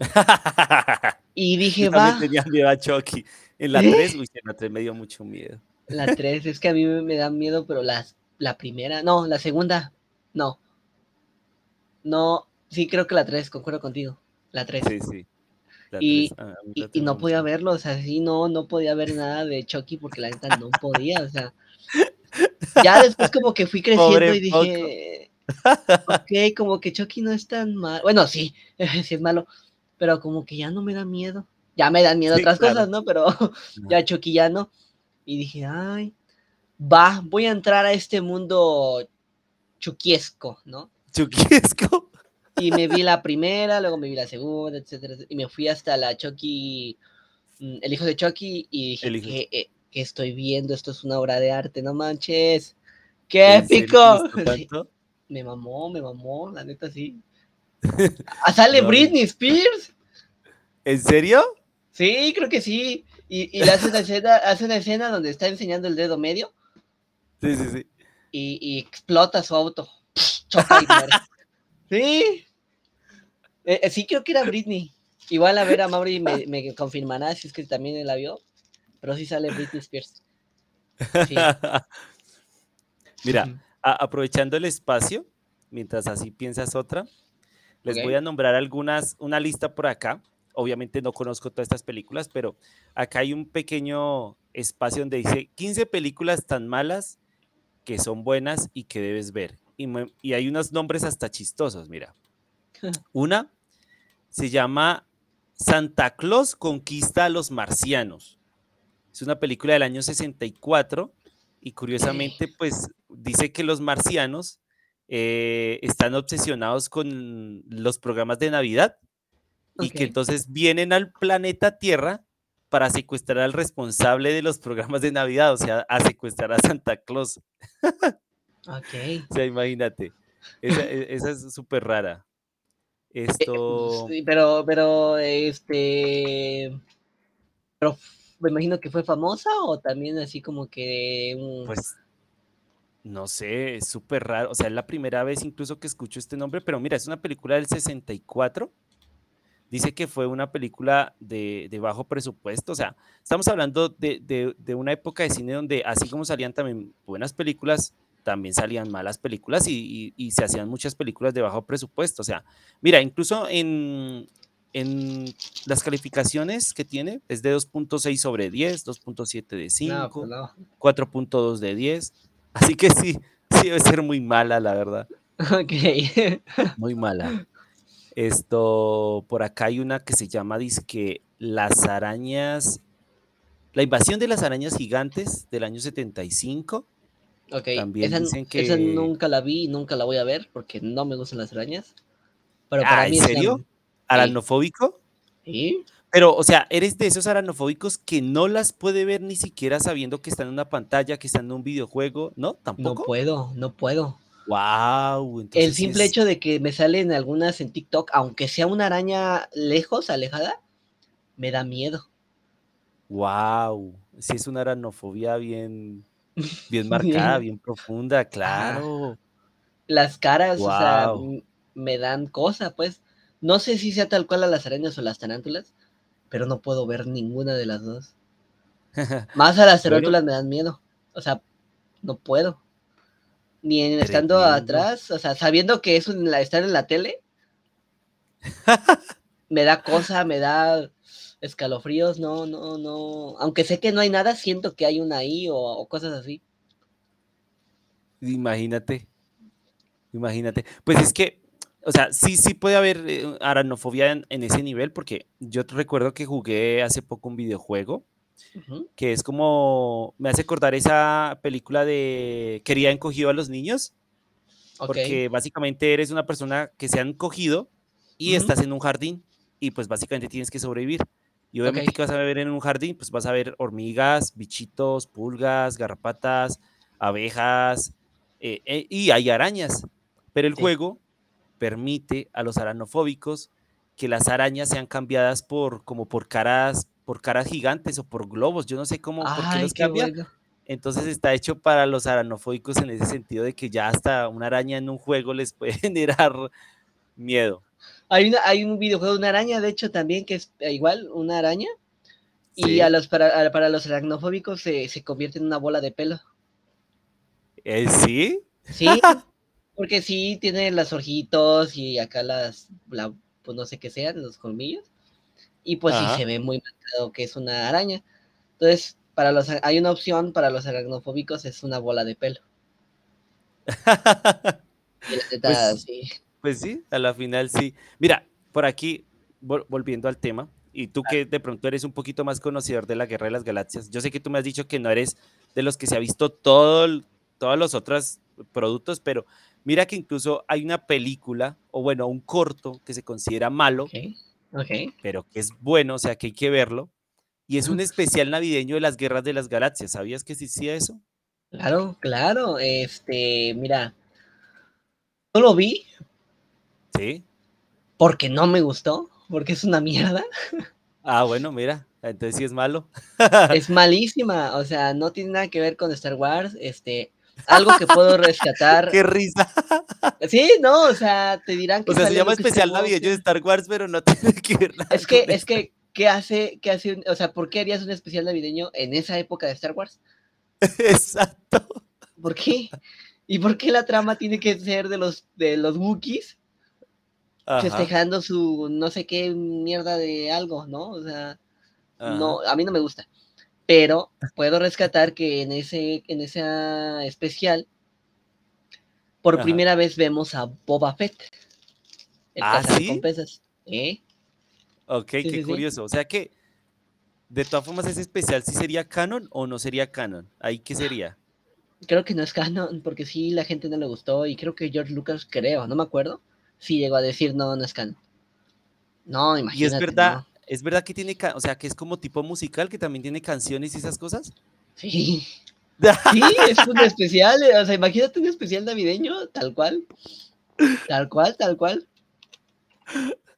Y dije, va, tenía miedo a Chucky. En la ¿Eh? 3, uy, en la 3 me dio mucho miedo. la 3, es que a mí me, da miedo, pero la, la primera, no, la segunda, no. No, sí, creo que la 3, concuerdo contigo, la 3. Sí, sí. Y- ah, Y, y no podía verlo, o sea, sí, no, no podía ver nada de Chucky porque la neta no podía, o sea. Ya después como que fui creciendo Pobre y dije, ok, como que Chucky no es tan mal. Bueno, sí, sí es malo, pero como que ya no me da miedo. Ya me dan miedo Sí, otras claro. cosas, ¿no? Pero ya Chucky ya no. Y dije, ay, va, voy a entrar a este mundo chuquiesco, ¿no? Chuquiesco. Y me vi la primera, luego me vi la segunda, etcétera, etcétera, y me fui hasta la Chucky, mm, el hijo de Chucky, y dije, El hijo. ¿qué, eh, qué estoy viendo? Esto es una obra de arte, no manches. ¡Qué ¿En serio te épico! Sí, me mamó, me mamó, la neta sí. Ah, sale No, Britney Spears. ¿En serio? Sí, creo que sí. Y, y hace una escena, hace una escena donde está enseñando el dedo medio Sí, sí, sí. y, y explota su auto. Choca y muere. Sí. Eh, eh, sí, creo que era Britney. Igual a ver a Mauri me, me confirmará si es que también él la vio. Pero sí sale Britney Spears. Sí. Mira, aprovechando el espacio, mientras así piensas otra, les voy a nombrar algunas, una lista por acá. Obviamente no conozco todas estas películas, pero acá hay un pequeño espacio donde dice 15 películas tan malas que son buenas y que debes ver. Y, me- y hay unos nombres hasta chistosos, mira. Una se llama Santa Claus conquista a los marcianos. Es una película del año 64 y curiosamente pues dice que los marcianos eh, están obsesionados con los programas de Navidad y que entonces vienen al planeta Tierra para secuestrar al responsable de los programas de Navidad, o sea, a secuestrar a Santa Claus. Ok. O sea, imagínate. Esa, e- esa es súper rara. Esto, Sí, pero, pero, este. Pero me imagino que fue famosa o también así como que un. pues, no sé, es súper raro. O sea, es la primera vez incluso que escucho este nombre, pero mira, es una película del 64. Dice que fue una película de, de bajo presupuesto. O sea, estamos hablando de, de- de una época de cine donde, así como salían también buenas películas, también salían malas películas y, y- y se hacían muchas películas de bajo presupuesto. O sea, mira, incluso en, en las calificaciones que tiene es de 2.6 sobre 10, 2.7 de 5. no, no. 4.2 de 10. Así que sí, sí debe ser muy mala, la verdad. Ok. Muy mala. Esto, por acá hay una que se llama, que Las arañas, la invasión de las arañas gigantes del año 75. Ok. También esa, dicen esa que- nunca la vi y nunca la voy a ver porque no me gustan las arañas. Pero Ah, para ¿en mí es la- serio? ¿Aranofóbico? ¿Sí? Pero, o sea, eres de esos aranofóbicos que no las puede ver ni siquiera sabiendo que están en una pantalla, que están en un videojuego, ¿no? No ¿Tampoco? puedo, no puedo. Wow. El simple hecho de que me salen algunas en TikTok, aunque sea una araña lejos, alejada, me da miedo. Wow, sí es una aranofobia bien, bien marcada, bien profunda, claro. Las caras, o sea, me dan cosa, pues. No sé si sea tal cual a las arañas o las tarántulas, pero no puedo ver ninguna de las dos. Más a las Bueno. tarántulas me dan miedo. O sea, no puedo. Ni en estando Tremendo. atrás, o sea, sabiendo que en la, estar en la tele, me da cosa, me da escalofríos, no, no, no. Aunque sé que no hay nada, siento que hay una ahí o, o cosas así. Imagínate, imagínate. Pues es que, o sea, sí, sí puede haber eh, aranofobia en, en ese nivel, porque yo recuerdo que jugué hace poco un videojuego Ujú. que es como, me hace acordar esa película de Quería encogido a los niños, Ok. porque básicamente eres una persona que se han cogido y Ujú. estás en un jardín y pues básicamente tienes que sobrevivir. Y obviamente Ok. que vas a ver en un jardín, pues vas a ver hormigas, bichitos, pulgas, garrapatas, abejas eh, eh, y hay arañas. Pero el Sí. juego permite a los aranofóbicos que las arañas sean cambiadas por como por caras por caras gigantes o por globos. Yo no sé cómo, por qué Ay, los qué bueno. Entonces está hecho para los aranofóbicos en ese sentido de que ya hasta una araña en un juego les puede generar miedo. Hay, una, hay un videojuego de una araña, de hecho, también, que es eh, igual, una araña. Y a los, para, a- para los aracnofóbicos se, se convierte en una bola de pelo. Eh, ¿Sí? Sí, porque sí tiene las ojitos y acá las, la, pues no sé qué sean, los colmillos. Y pues Ajá. sí se ve muy marcado que es una araña. Entonces, para los, hay una opción para los aracnofóbicos, es una bola de pelo. Neta, Pues- sí. Pues sí, a la final sí. Mira, por aquí, vol- volviendo al tema, y tú que de pronto eres un poquito más conocedor de la Guerra de las Galaxias, yo sé que tú me has dicho que no eres de los que se ha visto todo, todos los otros productos, pero mira que incluso hay una película, o bueno, un corto que se considera malo, pero que es bueno, o sea que hay que verlo, y es un especial navideño de las Guerras de las Galaxias. ¿Sabías que existía eso? Claro, claro. Este, mira, no lo vi Sí. porque no me gustó, porque es una mierda. Ah, bueno, mira, entonces sí es malo. Es malísima, o sea, no tiene nada que ver con Star Wars. Este, algo que puedo rescatar. Qué risa. Sí, no, o sea, te dirán que O sea, se llama especial navideño de. Star Wars, pero no tiene que ver nada Es que, es que, ¿qué hace, qué hace, un- o sea, por qué harías un especial navideño en esa época de Star Wars? Exacto. ¿Por qué? ¿Y por qué la trama tiene que ser de los, de los Wookiees Ajá, festejando su no sé qué mierda de algo, ¿no? O sea, ajá. no, a mí no me gusta. Pero puedo rescatar que en ese, en esa especial, por Ajá. primera vez vemos a Boba Fett. El ¿Ah, sí? ¿Eh? Ok, Sí, qué sí, curioso. O sea que, de todas formas, ese especial sí sería canon o no sería canon. Ahí qué sería. Creo que no es canon, porque sí, la gente no le gustó. Y creo que George Lucas, creo, no me acuerdo, sí llegó a decir no, no es canon. No, Y es imagínate. verdad, ¿no? Es verdad que tiene, o sea, que es como tipo musical, que también tiene canciones y esas cosas. Sí. Sí, es un especial, eh, o sea, imagínate un especial navideño, tal cual. Tal cual, tal cual.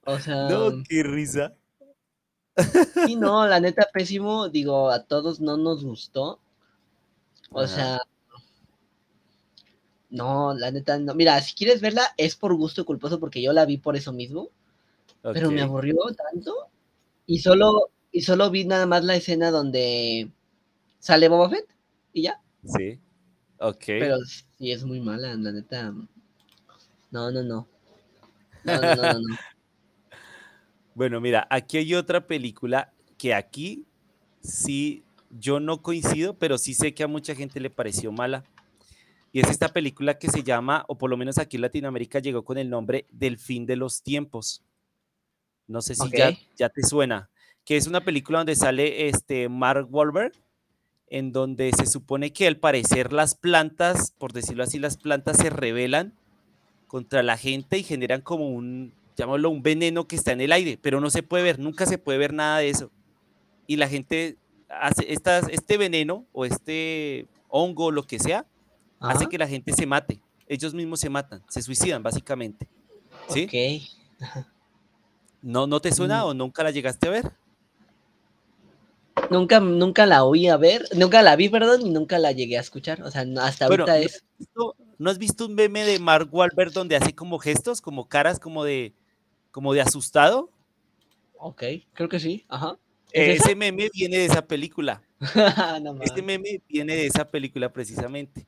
O sea, No, qué risa. sí, no, la neta, pésimo. Digo, a todos no nos gustó. O Ajá. sea, no, la neta, no. Mira, si quieres verla, es por gusto culposo, porque yo la vi por eso mismo, pero me aburrió tanto. Y solo, y solo vi nada más la escena donde sale Boba Fett y ya. sí. Ok. Pero sí es muy mala, la neta. No, no, no. No, no, no, no, no. Bueno, mira, aquí hay otra película que aquí sí yo no coincido, pero sí sé que a mucha gente le pareció mala. Y es esta película que se llama, o por lo menos aquí en Latinoamérica llegó con el nombre Del fin de los tiempos. No sé si ya, te suena. Que es una película donde sale este Mark Wahlberg, en donde se supone que al parecer las plantas, por decirlo así, las plantas se rebelan contra la gente y generan como un, llamémoslo, un veneno que está en el aire, pero no se puede ver, nunca se puede ver nada de eso. Y la gente hace estas, este veneno o este hongo, lo que sea, hace que la gente se mate. Ellos mismos se matan, se suicidan básicamente. ¿Sí? ok. ¿No, ¿No te suena Mm. o nunca la llegaste a ver? Nunca, nunca la oí a ver, nunca la vi, perdón, y nunca la llegué a escuchar. O sea, no- hasta Bueno, ahorita ¿no es. has, visto, no has visto un meme de Mark Wahlberg donde hace como gestos, como caras, como de, como de asustado? Ok, creo que sí. Ajá. Eh, ese meme viene de esa película. no Este meme viene de esa película precisamente.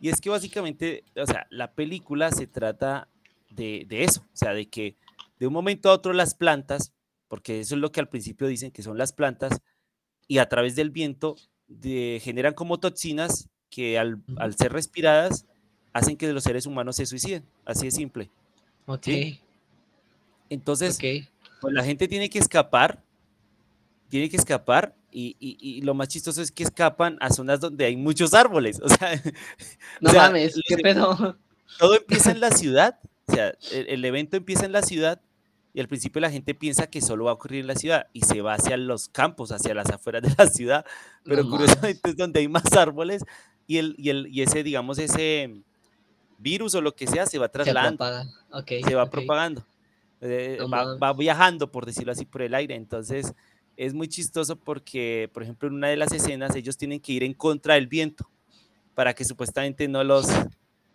Y es que básicamente, o sea, la película se trata de, de eso, o sea, de que de un momento a otro las plantas, porque eso es lo que al principio dicen que son las plantas, y a través del viento de- generan como toxinas que al, ser respiradas hacen que los seres humanos se suiciden, así de simple. Ok, ¿sí? Entonces, pues la gente tiene que escapar, tiene que escapar y, y- y lo más chistoso es que escapan a zonas donde hay muchos árboles. O sea, No sea, mames, ¿qué de- pedo? todo empieza en la ciudad, o sea, el, el evento empieza en la ciudad y al principio la gente piensa que solo va a ocurrir en la ciudad y se va hacia los campos, hacia las afueras de la ciudad, pero No curiosamente es donde hay más árboles y, el, y, el, y ese, digamos, ese virus o lo que sea se va Se trasladando. Ok, se va propagando, eh, No va, va viajando, por decirlo así, por el aire. Entonces es muy chistoso porque, por ejemplo, en una de las escenas ellos tienen que ir en contra del viento para que supuestamente no los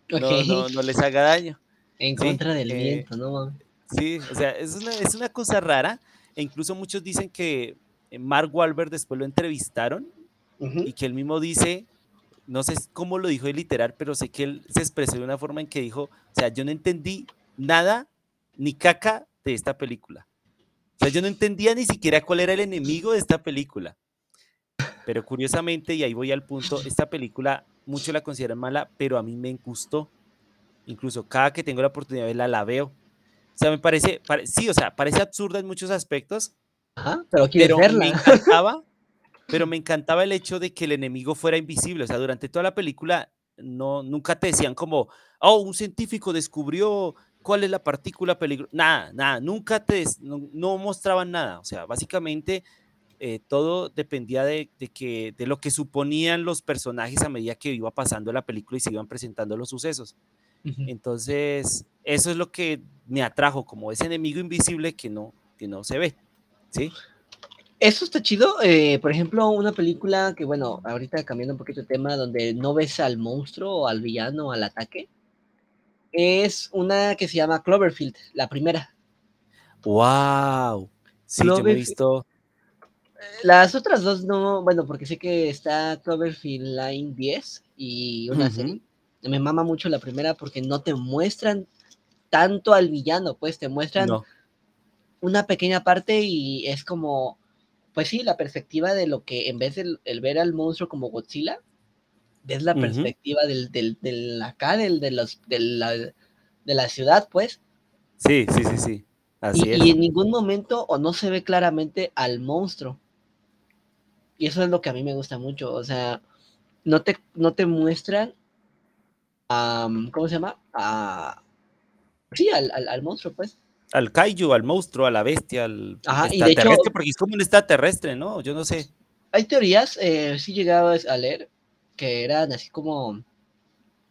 no, no, no les haga daño. En ¿sí? contra del Eh, viento, no. Sí, o sea, es una, es una cosa rara. E incluso muchos dicen que Mark Wahlberg después lo entrevistaron Ujú. y que él mismo dice, no sé cómo lo dijo de literal, pero sé que él se expresó de una forma en que dijo, o sea, yo no entendí nada ni caca de esta película. O sea, yo no entendía ni siquiera cuál era el enemigo de esta película. Pero curiosamente, y ahí voy al punto, esta película muchos la consideran mala, pero a mí me gustó. Incluso cada que tengo la oportunidad de verla, la veo. O sea, me parece, pare- sí, o sea, parece absurda en muchos aspectos, Ajá, pero pero verla. me encantaba, pero me encantaba el hecho de que el enemigo fuera invisible. O sea, durante toda la película no, nunca te decían como, oh, un científico descubrió cuál es la partícula peligrosa. Nada, nada, nunca te, no, no mostraban nada. O sea, básicamente eh, todo dependía de, de que, de lo que suponían los personajes a medida que iba pasando la película y se iban presentando los sucesos. Entonces, eso es lo que me atrajo, como ese enemigo invisible que no, que no se ve. ¿Sí? Eso está chido. eh, por ejemplo, una película que, bueno, ahorita cambiando un poquito de tema, donde no ves al monstruo o al villano o al ataque, es una que se llama Cloverfield, la primera. ¡Wow! Sí, yo me he visto. Las otras dos no, bueno, porque sé que está Cloverfield Line 10 y una serie. Me mama mucho la primera porque no te muestran tanto al villano, pues te muestran No. una pequeña parte y es como, pues sí, la perspectiva de lo que en vez de el ver al monstruo como Godzilla, ves la perspectiva del, del, del acá, del, de, los, de, la, de la ciudad, pues, Sí, sí, sí, sí. Así y, es. y en ningún momento o no se ve claramente al monstruo. Y eso es lo que a mí me gusta mucho, o sea, no te, no te muestran, ¿cómo se llama? A, sí, al, al, al monstruo, pues. Al kaiju, al monstruo, a la bestia, al Ajá, de hecho- extraterrestre, porque es como un extraterrestre, ¿no? Yo no sé. Hay teorías, eh, sí llegaba a leer, que eran así como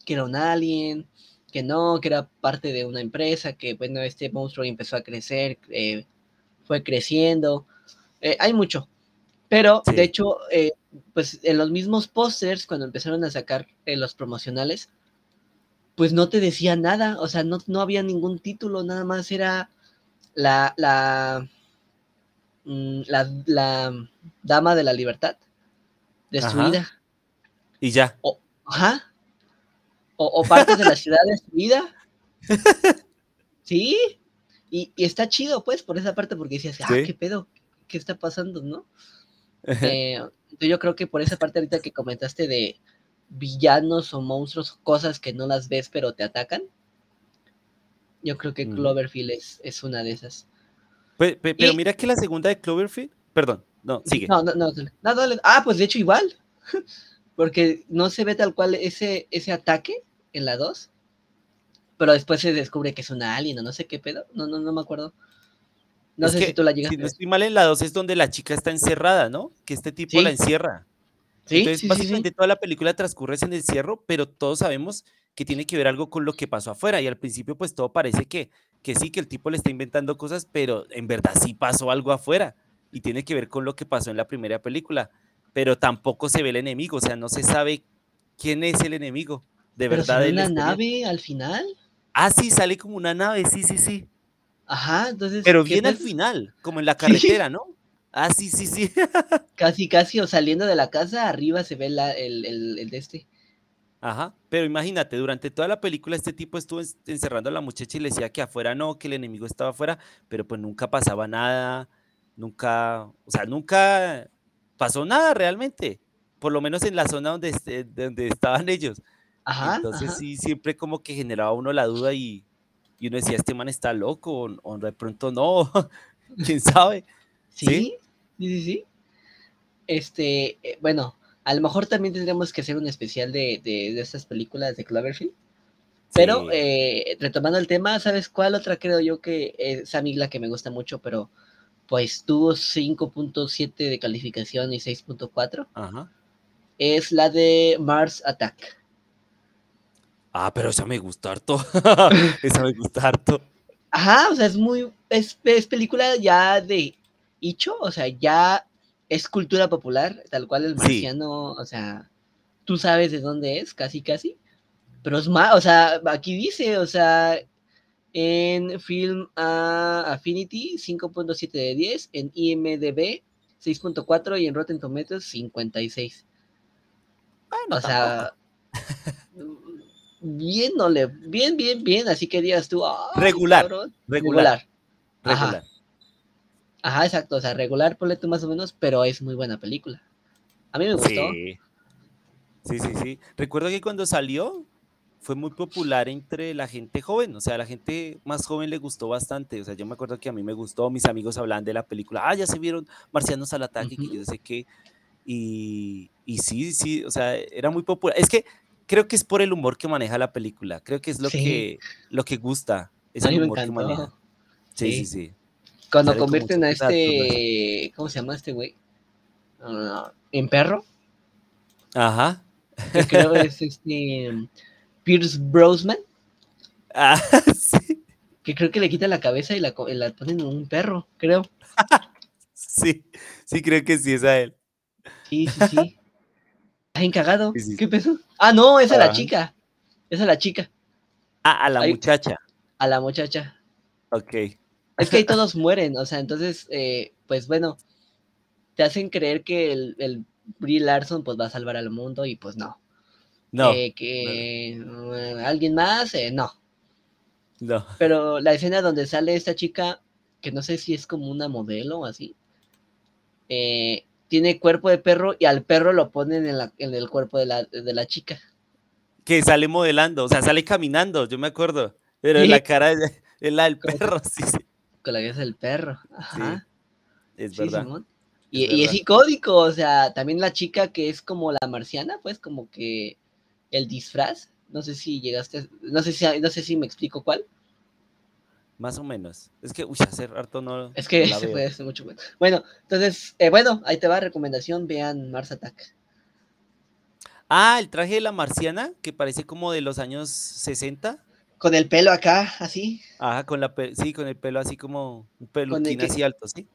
que era un alien, que no, que era parte de una empresa, que bueno, este monstruo empezó a crecer, eh, fue creciendo. Eh, hay mucho. Pero, Sí. de hecho, eh, pues en los mismos pósters, cuando empezaron a sacar eh, los promocionales, pues no te decía nada, o sea, no, no había ningún título, nada más era la, la, mm, la, la dama de la libertad destruida. Y ya. O, ajá. O, o partes de la ciudad destruida. Sí. Y, y está chido, pues, por esa parte, porque decías, ah, Sí. qué pedo, qué está pasando, ¿no? Eh, yo creo que por esa parte ahorita que comentaste de villanos o monstruos, cosas que no las ves pero te atacan, yo creo que Ujú. Cloverfield es, es una de esas. Pe- pe- pero Y- mira que la segunda de Cloverfield, perdón, no, sigue. No, no, no. No, dale. Ah, pues de hecho igual. Porque no se ve tal cual ese, ese ataque en la 2. Pero después se descubre que es una alien o no sé qué pedo. No, no, no me acuerdo. No Es sé que, si tú la llegaste Si no estoy mal, en la 2 es donde la chica está encerrada, ¿no? Que este tipo Sí. la encierra. Sí, Entonces, sí, sí, sí. básicamente toda la película transcurre en el encierro, pero todos sabemos que tiene que ver algo con lo que pasó afuera. Y al principio, pues todo parece que, que sí, que el tipo le está inventando cosas, pero en verdad sí pasó algo afuera. Y tiene que ver con lo que pasó en la primera película. Pero tampoco se ve el enemigo, o sea, no se sabe quién es el enemigo. De Pero verdad. ve del una exterior. nave al final. Ah, sí, sale como una nave, sí, sí, sí. Ajá, entonces. Pero ¿qué bien al final, como en la Sí. carretera, ¿no? Ah, sí, sí, sí. Casi, casi, o saliendo de la casa, arriba se ve la, el, el, el de este. Ajá, pero imagínate, durante toda la película este tipo estuvo en- encerrando a la muchacha y le decía que afuera no, que el enemigo estaba afuera, pero pues nunca pasaba nada, nunca, o sea, nunca pasó nada realmente, por lo menos en la zona donde, este- donde estaban ellos. Ajá, Entonces ajá. sí, siempre como que generaba uno la duda y, y uno decía, este man está loco o, o de pronto no, quién sabe. Sí, sí, sí, sí. Este, eh, bueno, a lo mejor también tendremos que hacer un especial de, de, de estas películas de Cloverfield. Pero Sí. eh, retomando el tema, ¿sabes cuál otra creo yo que es a mí la que me gusta mucho, pero pues tuvo 5.7 de calificación y 6.4? Ajá. Es la de Mars Attack. Ah, pero esa me gusta harto. esa me gusta harto. Ajá, o sea, es muy, es, es película ya de hecho, o sea, ya es cultura popular, tal cual el Sí. marciano, o sea, tú sabes de dónde es, casi, casi. Pero es más, o sea, aquí dice, o sea, en Film ah, Affinity 5.7 de 10, en IMDB 6.4 y en Rotten Tomatoes 56. Bueno, O sea, bien, no le, bien, bien, bien, así que digas tú, "Ay, Regular, cabrón". regular, regular. Ajá, exacto, o sea, regular, ponle tú más o menos, pero es muy buena película. A mí me gustó. Sí. Sí, sí, sí. Recuerdo que cuando salió fue muy popular entre la gente joven, o sea, a la gente más joven le gustó bastante. O sea, yo me acuerdo que a mí me gustó, mis amigos hablaban de la película, ah, ya se vieron Marcianos al ataque, que Ujú. yo sé qué. Y, y sí, sí, o sea, era muy popular. Es que creo que es por el humor que maneja la película. Creo que es lo, Sí. que, lo que gusta, es el humor que maneja. sí, Sí. sí. Cuando convierten a este, ¿cómo se llama este güey? Ah, en perro, Ajá. que creo es este Pierce Brosnan, Ah, sí, que creo que le quita la cabeza y la, la ponen en un perro, creo. sí, sí, creo que sí es a él. Sí, sí, sí. Está bien cagado. Sí, sí, ¿Qué peso? Ah, no, esa es la Ajá. chica. Esa es la chica, Ah, a la muchacha. a la muchacha. Ok. Es que ahí todos mueren, o sea, entonces, eh, pues bueno, te hacen creer que el, el Brie Larson pues va a salvar al mundo y pues no. No, Eh, que eh, alguien más, eh, no. no. Pero la escena donde sale esta chica, que no sé si es como una modelo o así, eh, tiene cuerpo de perro y al perro lo ponen en, la- en el cuerpo de la, de la chica. Que sale modelando, o sea, sale caminando, yo me acuerdo. Pero Sí. la cara es, es la del perro, sí, sí, Con la que es el perro. Ajá. es Sí, verdad. Simón. Y, es y es icónico, o sea, también la chica que es como la marciana, pues como que el disfraz, no sé si llegaste, no sé si, no sé si me explico cuál, Más o menos. Es que, uy, hace harto no, es que se veo. fue hace mucho. bueno. Bueno, entonces, eh, bueno, ahí te va recomendación, vean Mars Attack. Ah, el traje de la marciana, que parece como de los años 60. Con el pelo acá, así, Ajá, con la sí, con el pelo así como un peluquín que- así alto, ¿sí?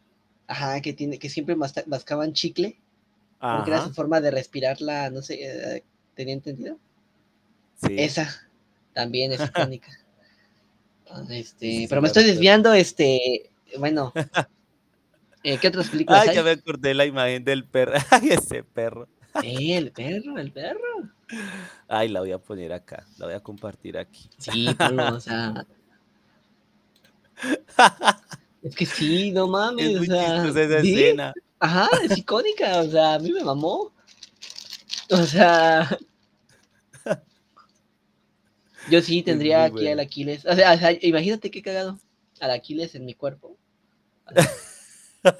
ajá, que tiene, que siempre mascaban chicle, porque era Ajá, su forma de respirarla, no sé, eh, ¿tenía entendido? sí. Esa también es icónica. Ah, Este, Sí, pero me estoy desviando, este, bueno. eh, ¿Qué otras películas Ay, hay? ya me acordé la imagen del perro. Ay, ese perro. Sí, el perro, el perro. Ay, la voy a poner acá, la voy a compartir aquí. Sí, ponlo, o sea. Es que sí, no mames, Es o muy sea. chistosa esa sí, escena. Ajá, es icónica, o sea, a mí me mamó. O sea. Yo sí tendría aquí al. Aquiles. O sea, o sea, imagínate qué cagado. Al Aquiles en mi cuerpo.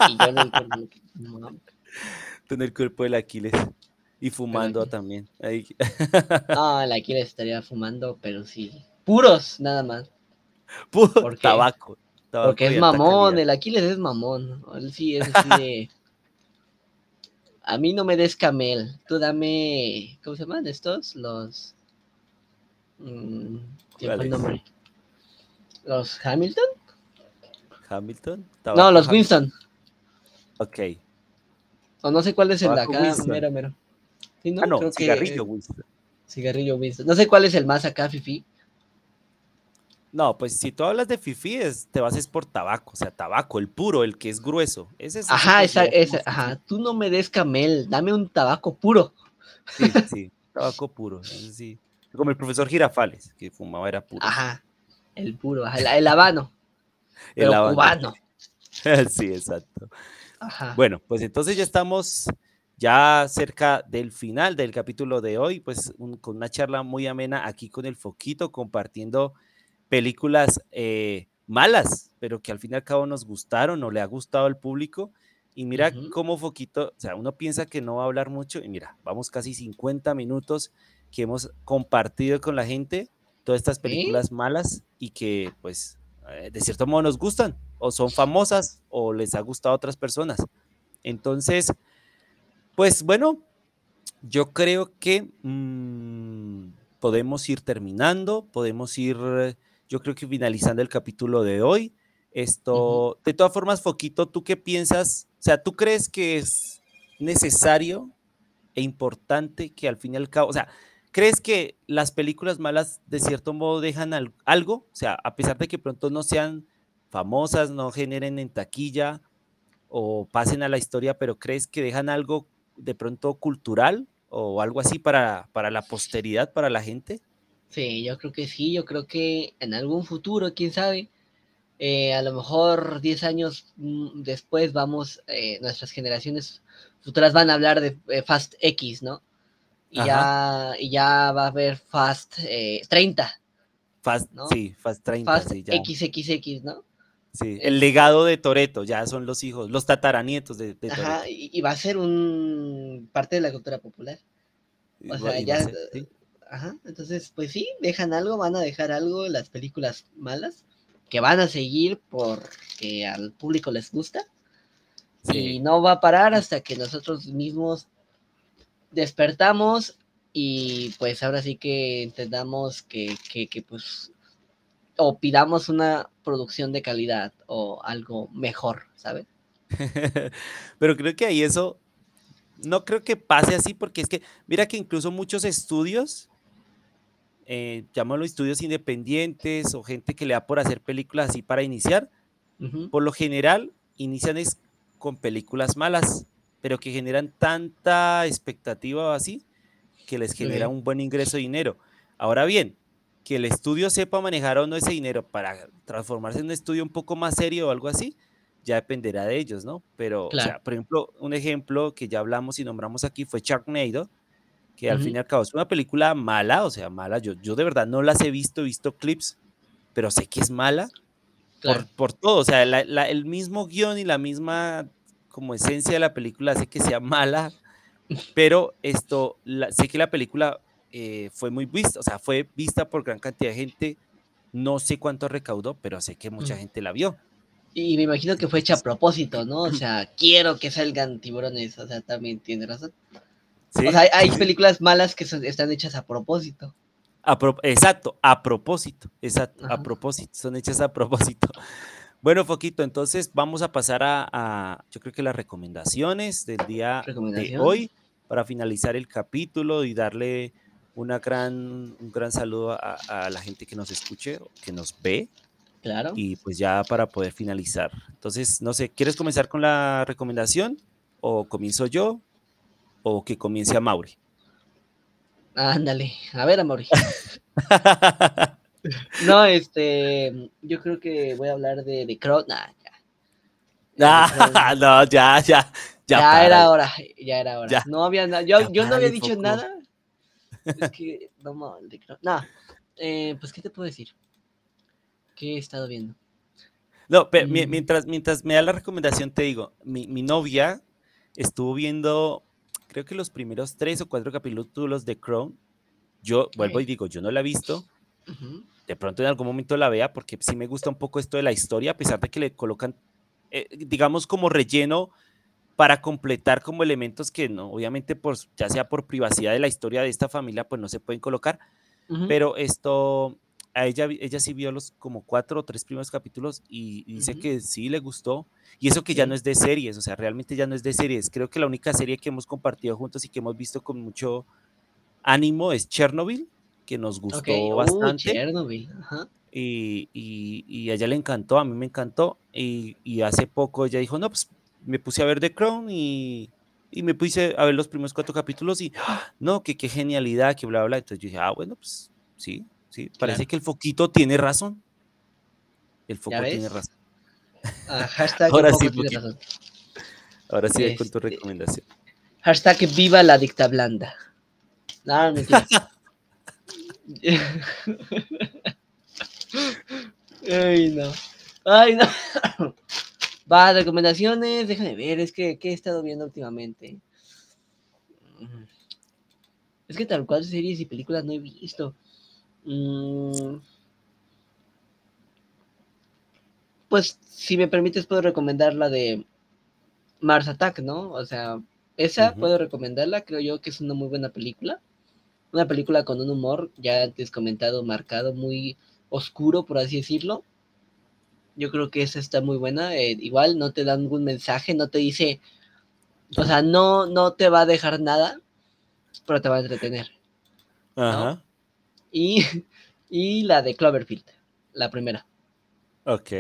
Y yo en el cuerpo. No mames. Con el cuerpo del Aquiles. Y fumando también. Ahí. No, el Aquiles estaría fumando, pero sí. Puros, nada más. Puro ¿Por qué? tabaco. tabaco Porque es mamón, calidad. el Aquiles es mamón. Él sí es así de. A mí no me des camel. Tú dame. ¿Cómo se llaman estos? Los. mm, se me fue el nombre. ¿Los Hamilton? Hamilton. No, los Hamilton. Winston. Ok. O no sé cuál es el de acá, Winston. mero, mero. Sí, ¿no? Ah, no, Creo que- cigarrillo, Winston. Cigarrillo Winston. No sé cuál es el más acá, Fifi. No, pues si tú hablas de fifi, es- te vas es por tabaco, o sea, tabaco, el puro, el que es grueso. Ese se Ajá, esa, esa, ajá. Tú no me des camel, dame un tabaco puro. Sí, sí, tabaco puro. sí. Como el profesor Girafales, que fumaba era puro. Ajá. El puro, ajá, el, el habano. El Pero habano. cubano. sí, exacto. Ajá. Bueno, pues entonces ya estamos ya cerca del final del capítulo de hoy, pues un- con una charla muy amena aquí con el Foquito, compartiendo películas eh, malas, pero que al fin y al cabo nos gustaron o le ha gustado al público. Y mira Ujú. cómo Foquito, o sea, uno piensa que no va a hablar mucho y mira, vamos casi 50 minutos que hemos compartido con la gente todas estas películas malas y que pues eh, de cierto modo nos gustan o son famosas o les ha gustado a otras personas. Entonces, pues bueno, yo creo que mm, podemos ir terminando, podemos ir, yo creo que finalizando el capítulo de hoy. Esto, de todas formas, Foquito, ¿tú qué piensas? O sea, ¿tú crees que es necesario e importante que al fin y al cabo, o sea, ¿crees que las películas malas de cierto modo dejan algo? O sea, a pesar de que pronto no sean famosas, no generen en taquilla o pasen a la historia, pero ¿crees que dejan algo de pronto cultural o algo así para, para la posteridad, para la gente? Sí, yo creo que sí, yo creo que en algún futuro, quién sabe, eh, a lo mejor 10 años mm, después vamos, eh, nuestras generaciones futuras van a hablar de eh, Fast X, ¿no? Y ya, y ya va a haber Fast 30. Fast, ¿no? Sí, Fast 30. Fast XXX, ¿no? Sí, el legado de Toreto, ya son los hijos, los tataranietos de, de Ajá, y, va a ser un parte de la cultura popular. O sea, ya. Ajá, entonces, pues sí, dejan algo, van a dejar algo las películas malas, que van a seguir porque al público les gusta. Y no va a parar hasta que nosotros mismos despertamos y pues ahora sí que entendamos que, que, que pues o pidamos una producción de calidad o algo mejor, ¿sabes? Pero creo que ahí eso, no creo que pase así porque es que, mira que incluso muchos estudios, eh, llámalo estudios independientes o gente que le da por hacer películas así para iniciar, por lo general inician es con películas malas, pero que generan tanta expectativa o así que les genera un buen ingreso de dinero. Ahora bien, que el estudio sepa manejar o no ese dinero para transformarse en un estudio un poco más serio o algo así, ya dependerá de ellos, ¿no? Pero, o sea, por ejemplo, un ejemplo que ya hablamos y nombramos aquí fue Sharknado, que al fin y al cabo es una película mala, o sea, mala. Yo, yo de verdad no las he visto, he visto clips, pero sé que es mala por, por, todo. O sea, el mismo guion y la misma como esencia de la película hace que sea mala, pero esto, sé que la película eh, fue muy vista, o sea, fue vista por gran cantidad de gente. No sé cuánto recaudó, pero sé que mucha gente la vio. Y me imagino que fue hecha a propósito, ¿no? O sea, quiero que salgan tiburones, o sea, también tiene razón. O sea, hay, películas malas que están hechas a propósito. exacto, a propósito, exacto, a propósito, son hechas a propósito. Bueno, Foquito, entonces vamos a pasar a, yo creo que las recomendaciones del día de hoy para finalizar el capítulo y darle una gran, un gran saludo a, la gente que nos escuche, que nos ve. Claro. Y pues ya para poder finalizar. Entonces, no sé, ¿quieres comenzar con la recomendación? ¿O comienzo yo? ¿O que comience a Mauri? Ándale, a ver, a Mauri. no, este, yo creo que voy a hablar de, de Crow. Nah, ya. no, ya, ya. Ya, era hora, ya era hora. No había nada, yo, yo no había dicho nada, es que, no, no, eh, pues, ¿qué te puedo decir? ¿Qué he estado viendo? No, pero mm. mientras, mientras me da la recomendación, te digo, mi, novia estuvo viendo, creo que los primeros tres o cuatro capítulos de Crown. Yo vuelvo y digo, yo no la he visto. De pronto en algún momento la vea porque sí me gusta un poco esto de la historia, a pesar de que le colocan, eh, digamos, como relleno para completar como elementos que no, obviamente por, ya sea por privacidad de la historia de esta familia, pues no se pueden colocar, pero esto, a ella, ella sí vio los como cuatro o tres primeros capítulos y, dice que sí le gustó, y eso que ya no es de series, o sea, realmente ya no es de series, creo que la única serie que hemos compartido juntos y que hemos visto con mucho ánimo es Chernobyl, que nos gustó uh, bastante. Chernobyl. Y, y, a ella le encantó, a mí me encantó, y, y hace poco ella dijo, no, pues me puse a ver The Crown y, y me puse a ver los primeros cuatro capítulos y, no, que qué genialidad, que bla, bla. Entonces yo dije, ah, bueno, pues sí, sí, parece que el foquito tiene razón. El foco tiene razón. Ah, hashtag Ahora sí, razón. Ahora sí, con tu este, recomendación. Hashtag viva la dicta blanda. No, mentira. Ay, no. Ay, no. Va, recomendaciones, déjame ver, es que ¿qué he estado viendo últimamente? Es que tal cual series y películas no he visto. Mm, pues, si me permites, puedo recomendar la de Mars Attack, ¿no? O sea, esa puedo recomendarla, creo yo que es una muy buena película. Una película con un humor, ya antes comentado, marcado, muy oscuro, por así decirlo. Yo creo que esa está muy buena. eh, igual no te da ningún mensaje, no te dice, o sea, no, no te va a dejar nada, pero te va a entretener, ¿no? Ajá. Y, y la de Cloverfield, la primera. Ok.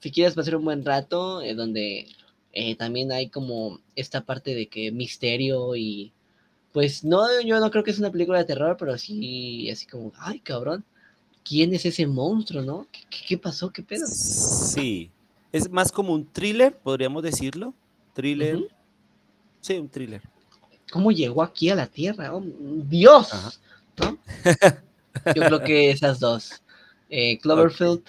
Si quieres pasar un buen rato, eh, donde eh, también hay como esta parte de que misterio y pues no, yo no creo que es una película de terror, pero sí, así como, ay, cabrón, ¿quién es ese monstruo, no? ¿Qué, pasó? ¿Qué pedo? Sí. Es más como un thriller, podríamos decirlo. Thriller. Sí, un thriller. ¿Cómo llegó aquí a la Tierra? Oh, Dios, Ajá. ¿no? Yo creo que esas dos, eh, Cloverfield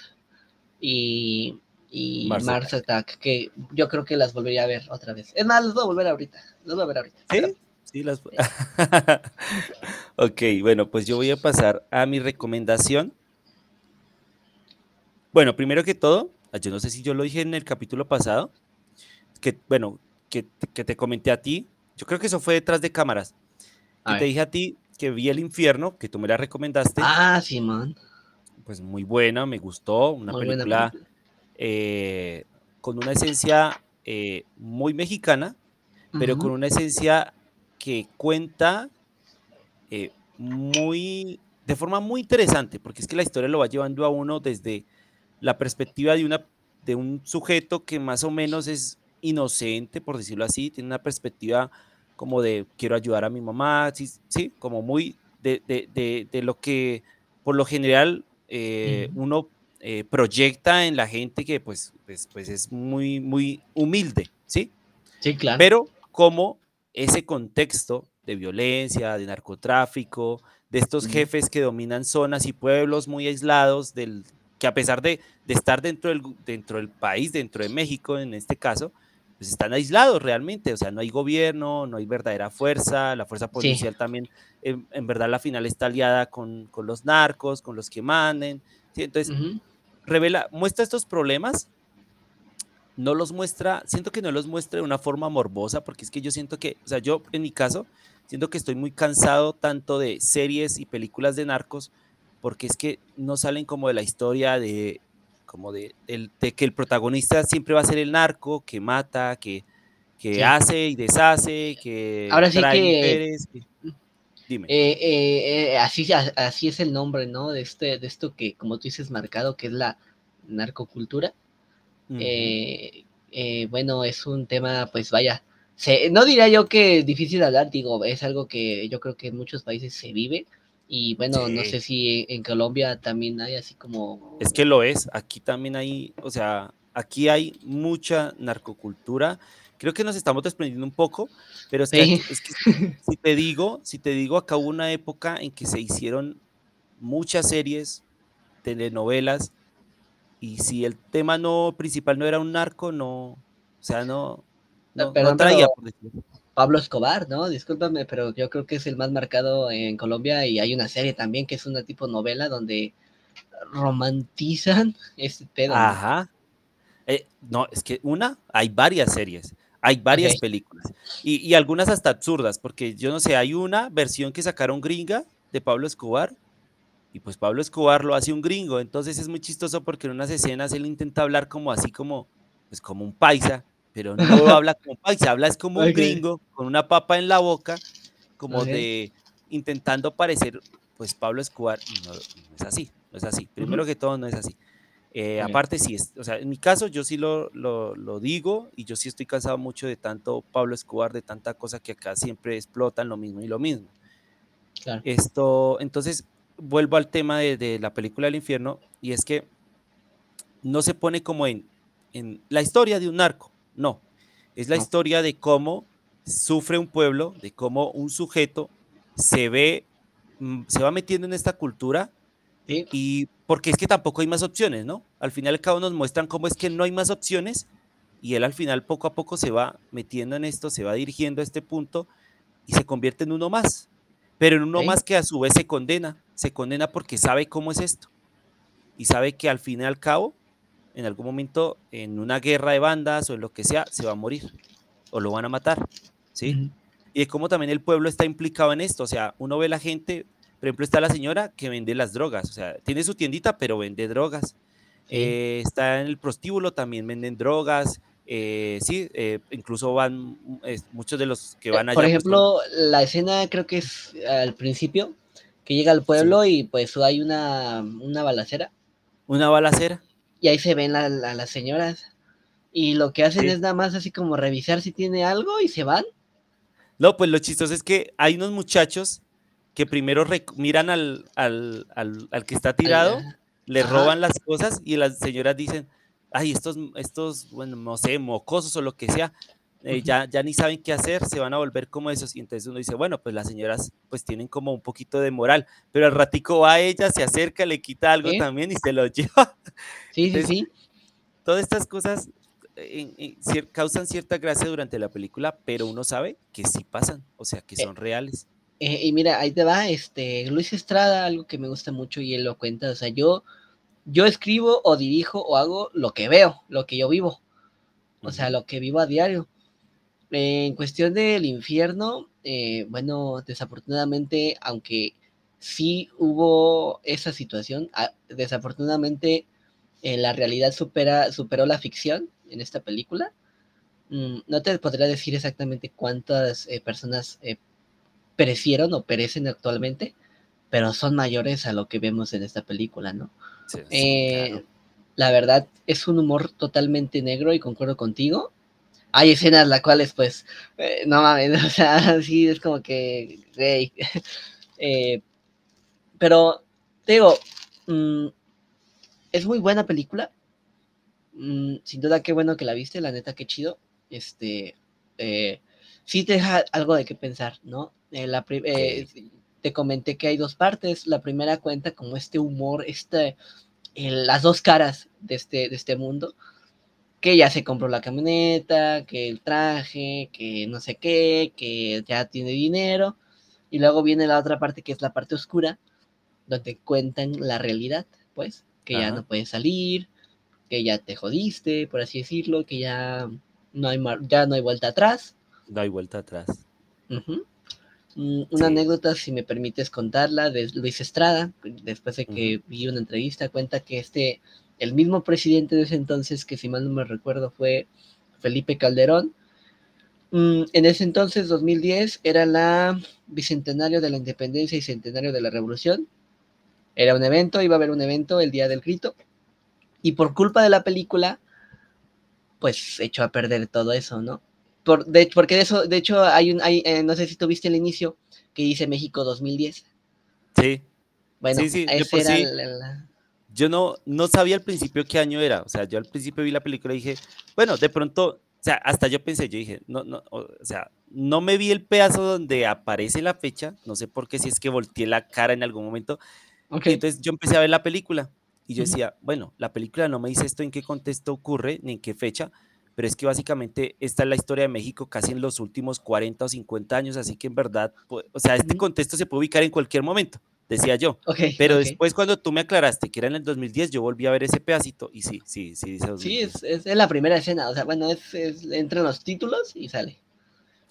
y, y Mars Mars, Attack, que yo creo que las volvería a ver otra vez. Es más, las voy a volver ahorita, las voy a ver ahorita. Sí, sí, las. ok, bueno, pues yo voy a pasar a mi recomendación. Bueno, primero que todo, yo no sé si yo lo dije en el capítulo pasado, que, bueno, que, que te comenté a ti, yo creo que eso fue detrás de cámaras, que te dije a ti que vi El Infierno, que tú me la recomendaste, Ah, Simón. pues muy buena, me gustó, una Muy película película. eh, con una esencia eh, muy mexicana, pero con una esencia que cuenta eh, muy, de forma muy interesante, porque es que la historia lo va llevando a uno desde la perspectiva de, una, de un sujeto que más o menos es inocente, por decirlo así, tiene una perspectiva como de quiero ayudar a mi mamá, sí, sí como muy de, de, de, de lo que por lo general eh, uno eh, proyecta en la gente que pues, pues, pues es muy, muy humilde, ¿sí? Sí, claro. Pero como ese contexto de violencia, de narcotráfico, de estos jefes que dominan zonas y pueblos muy aislados, del, que a pesar de, de estar dentro del, dentro del país, dentro de México en este caso, pues están aislados realmente, o sea, no hay gobierno, no hay verdadera fuerza, la fuerza Sí. policial también, en, en verdad la final está aliada con, con los narcos, con los que manden, ¿sí? entonces Ujú. revela, muestra estos problemas, no los muestra, siento que no los muestra de una forma morbosa, porque es que yo siento que, o sea, yo en mi caso, siento que estoy muy cansado tanto de series y películas de narcos, porque es que no salen como de la historia de, como de, el- de que el protagonista siempre va a ser el narco, que mata, que, que Sí. hace y deshace, que Ahora sí trae que mujeres. que- Dime. eh, eh, eh, así, así es el nombre, ¿no? De este, de esto que, como tú dices, marcado, que es la narcocultura. Ujú. Eh, eh, bueno, es un tema, pues vaya, se- no diría yo que difícil de hablar, digo, es algo que yo creo que en muchos países se vive. Y bueno, no sé si en Colombia también hay así como... Es que lo es, aquí también hay, o sea, aquí hay mucha narcocultura. Creo que nos estamos desprendiendo un poco, pero es que, Sí. aquí- es que si te digo, si te digo, acá hubo una época en que se hicieron muchas series, telenovelas, y si el tema no principal no era un narco, no, o sea, no, No, no, no perdón, traía, pero por decirlo. Pablo Escobar, ¿no? Discúlpame, pero yo creo que es el más marcado en Colombia y hay una serie también que es una tipo novela donde romantizan este pedo, ¿no? Ajá. Eh, no, es que una, hay varias series, hay varias películas y, y algunas hasta absurdas, porque yo no sé, hay una versión que sacaron gringa de Pablo Escobar y pues Pablo Escobar lo hace un gringo, entonces es muy chistoso porque en unas escenas él intenta hablar como así como, pues como un paisa, pero no habla como paisa, habla es como un gringo con una papa en la boca, como de intentando parecer pues Pablo Escobar y no, no es así, no es así, primero que todo no es así. Eh, aparte, sí, es, o sea, en mi caso yo sí lo, lo, lo digo y yo sí estoy cansado mucho de tanto Pablo Escobar, de tanta cosa que acá siempre explotan lo mismo y lo mismo. Claro. Esto, entonces, vuelvo al tema de, de la película del infierno y es que no se pone como en, en la historia de un narco, no, es la No. historia de cómo sufre un pueblo, de cómo un sujeto se ve, mm, se va metiendo en esta cultura Sí. y porque es que tampoco hay más opciones, ¿no? Al final al cabo nos muestran cómo es que no hay más opciones y él al final poco a poco se va metiendo en esto, se va dirigiendo a este punto y se convierte en uno más, pero en uno más que a su vez se condena, se condena porque sabe cómo es esto y sabe que al fin y al cabo, en algún momento, en una guerra de bandas o en lo que sea, se va a morir o lo van a matar, ¿sí? Ujú. Y de cómo también el pueblo está implicado en esto, o sea, uno ve la gente, por ejemplo, está la señora que vende las drogas, o sea, tiene su tiendita, pero vende drogas. Sí. Eh, está en el prostíbulo, también venden drogas, eh, sí, eh, incluso van es- muchos de los que van allá. Por pues, son- ejemplo, la escena creo que es al principio, que llega al pueblo y pues hay una, una balacera una balacera. Y ahí se ven la- las señoras. Y lo que hacen Sí. es nada más así como revisar si tiene algo y se van. No, pues lo chistoso es que hay unos muchachos que primero miran al, al, al- al que está tirado, le ajá. roban las cosas y las señoras dicen, ay, estos, estos, bueno, no sé, mocosos o lo que sea, eh, ya, ya ni saben qué hacer, se van a volver como esos. Y entonces uno dice, bueno, pues las señoras pues tienen como un poquito de moral, pero al ratico va ella, se acerca, le quita algo también y se lo lleva. Sí, sí, Entonces, sí. Todas estas cosas eh, en- en cier- causan cierta gracia durante la película, pero uno sabe que sí pasan, o sea, que Eh, son reales. Y mira, ahí te va, este, Luis Estrada, algo que me gusta mucho y él lo cuenta, o sea, yo, yo escribo o dirijo o hago lo que veo, lo que yo vivo, o sea, lo que vivo a diario. En cuestión del infierno, eh, bueno, desafortunadamente, aunque sí hubo esa situación, ah, desafortunadamente eh, la realidad supera, superó la ficción en esta película. Mm, no te podría decir exactamente cuántas eh, personas eh, perecieron o perecen actualmente, pero son mayores a lo que vemos en esta película, ¿no? Sí, sí, claro. La verdad es un humor totalmente negro y concuerdo contigo. Hay escenas las cuales, pues, eh, no mames, o sea, sí, es como que. Eh, pero, te digo, mm, es muy buena película. Mm, sin duda, qué bueno que la viste, la neta, qué chido. Este, eh, sí te deja algo de qué pensar, ¿no? La te comenté que hay dos partes. La primera cuenta como este humor, este, las dos caras de este, de este mundo. Que ya se compró la camioneta, que el traje, que no sé qué, que ya tiene dinero. Y luego viene la otra parte que es la parte oscura, donde cuentan la realidad, pues, que ya no puedes salir, que ya te jodiste, por así decirlo, que ya no hay, mar- ya no hay vuelta atrás. No hay vuelta atrás. Mm, Una Sí. anécdota, si me permites contarla, de Luis Estrada, después de que vi una entrevista, cuenta que este, el mismo presidente de ese entonces, que si mal no me recuerdo fue Felipe Calderón, mm, en ese entonces, 2010, era la bicentenario de la independencia y centenario de la revolución. Era un evento, iba a haber un evento el día del grito, y por culpa de la película, pues echó a perder todo eso, ¿no? Por, de, porque de eso, de hecho, hay un, hay, eh, no sé si tuviste el inicio, que dice México 2010. Sí, Bueno, Sí, sí, de ese era sí. la- la- yo no, no sabía al principio qué año era. O sea, yo al principio vi la película y dije, bueno, de pronto, o sea, hasta yo pensé, yo dije, no, no, o sea, no me vi el pedazo donde aparece la fecha, no sé por qué, si es que volteé la cara en algún momento. Ok, Y entonces yo empecé a ver la película y yo decía, bueno, la película no me dice esto en qué contexto ocurre ni en qué fecha, pero es que básicamente esta es la historia de México casi en los últimos 40 o 50 años, así que en verdad, pu- o sea, este contexto se puede ubicar en cualquier momento, decía yo. ok, Pero después cuando tú me aclaraste que era en el 2010, yo volví a ver ese pedacito y sí, sí, sí dice Sí, 2010. es, es, es la primera escena, o sea, bueno, es, es entran los títulos y sale.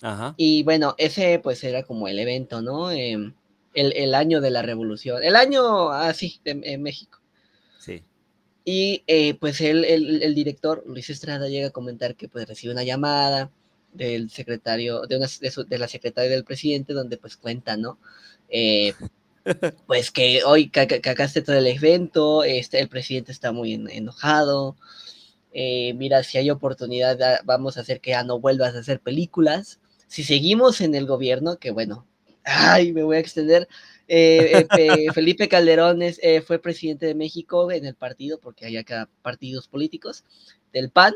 Ajá, Y bueno, ese pues era como el evento, ¿no? Em, el, el año de la revolución, el año así de, en México. sí. Y eh, pues el, el director, Luis Estrada, llega a comentar que pues recibe una llamada del secretario, de, una, de, su- de la secretaria del presidente, donde pues cuenta, ¿no? Eh, pues que hoy ca- ca- cagaste todo el evento, este, el presidente está muy en- enojado, eh, mira, si hay oportunidad, ah, vamos a hacer que ya no vuelvas a hacer películas. Si seguimos en el gobierno, que bueno, ay, me voy a extender. eh, eh, Pe- Felipe Calderón es, fue presidente de México en el partido, porque hay acá partidos políticos, del PAN,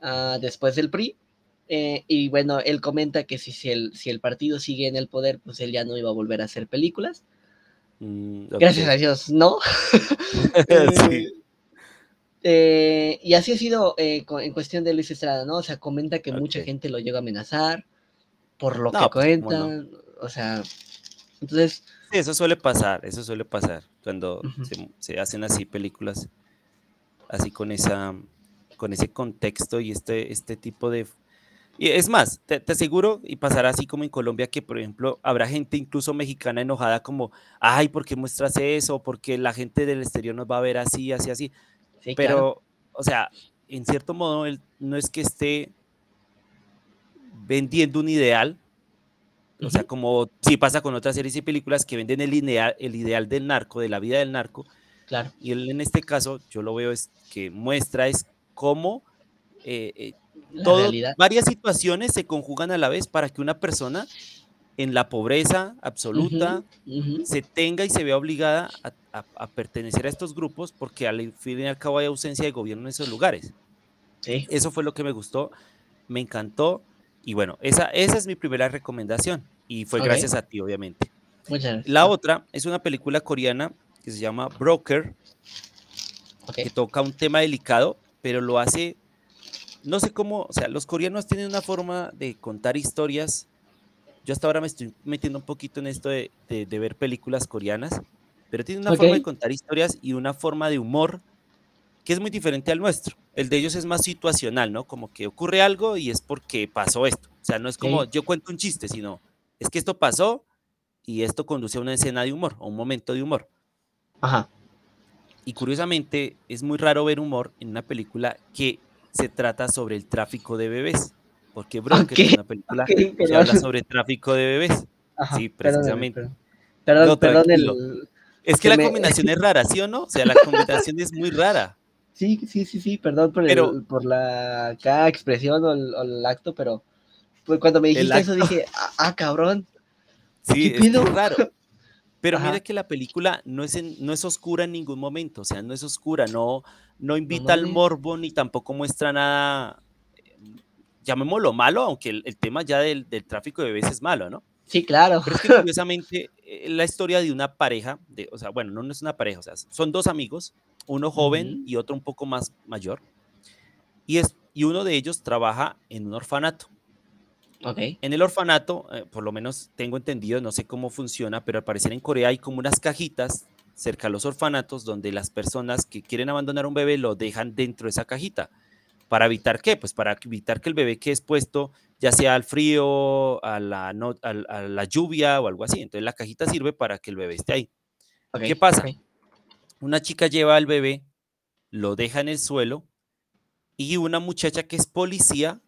ah, después del PRI. Eh, y bueno, él comenta que si, si, el, si el partido sigue en el poder, pues él ya no iba a volver a hacer películas. Mm, Gracias a Dios, no. sí, Eh, y así ha sido eh, en cuestión de Luis Estrada, ¿no? O sea, comenta que mucha gente lo llega a amenazar por lo que pues no. cuentan, o sea, entonces, eso suele pasar, eso suele pasar cuando se, se hacen así películas, así con esa, con ese contexto y este, este tipo de... Y es más, te, te aseguro, y pasará así como en Colombia, que por ejemplo habrá gente incluso mexicana enojada como, ay, ¿por qué muestras eso? Porque la gente del exterior nos va a ver así, así, así. Sí, claro. Pero, o sea, en cierto modo, él no es que esté vendiendo un ideal, o sea, como si pasa con otras series y películas que venden el ideal, el ideal del narco, de la vida del narco, Claro. y él en este caso, yo lo veo es que muestra es cómo eh, eh, todo, varias situaciones se conjugan a la vez para que una persona en la pobreza absoluta se tenga y se vea obligada a, a- a pertenecer a estos grupos porque al fin y al cabo hay ausencia de gobierno en esos lugares. Sí. Eso fue lo que me gustó, me encantó y bueno, esa, esa es mi primera recomendación y fue gracias a ti, obviamente. Muchas gracias. La otra es una película coreana que se llama Broker, Ok. que toca un tema delicado, pero lo hace, no sé cómo, o sea, los coreanos tienen una forma de contar historias. Yo hasta ahora me estoy metiendo un poquito en esto de, de- de ver películas coreanas, pero tienen una forma de contar historias y una forma de humor que es muy diferente al nuestro. El de ellos es más situacional, ¿no? Como que ocurre algo y es porque pasó esto. O sea, no es como yo cuento un chiste, sino es que esto pasó y esto conduce a una escena de humor, a un momento de humor. Ajá. Y curiosamente, es muy raro ver humor en una película que se trata sobre el tráfico de bebés. Porque Broker es Ok, una película que habla sobre tráfico de bebés. Ajá. Sí, precisamente. perdón. Perdón, No, perdón tranquilo. el. Es que la me- combinación es rara, ¿sí o no? O sea, la combinación es muy rara. Sí, sí, sí, sí, perdón por, Pero- por la acá expresión o el, o el acto, pero pues cuando me dijiste eso dije, ah, ah, cabrón. Sí, ¿Qué es es raro. Pero Ajá. mira que la película no es, en- no es oscura en ningún momento, o sea, no es oscura, no, no invita al mames. morbo ni tampoco muestra nada, eh, llamémoslo malo, aunque el, el tema ya del, del tráfico de bebés es malo, ¿no? Sí, claro. Pero es que curiosamente eh, la historia de una pareja, de, o sea, bueno, no, no es una pareja, o sea, son dos amigos, uno joven Ujú. y otro un poco más mayor, y, es, y uno de ellos trabaja en un orfanato. En el orfanato, eh, por lo menos tengo entendido, no sé cómo funciona, pero al parecer en Corea hay como unas cajitas cerca a los orfanatos donde las personas que quieren abandonar un bebé lo dejan dentro de esa cajita. ¿Para evitar qué? Pues para evitar que el bebé quede expuesto ya sea al frío, a la, no- a la lluvia o algo así. Entonces la cajita sirve para que el bebé esté ahí. ¿Qué pasa? Una chica lleva al bebé, lo deja en el suelo y una muchacha que es policía,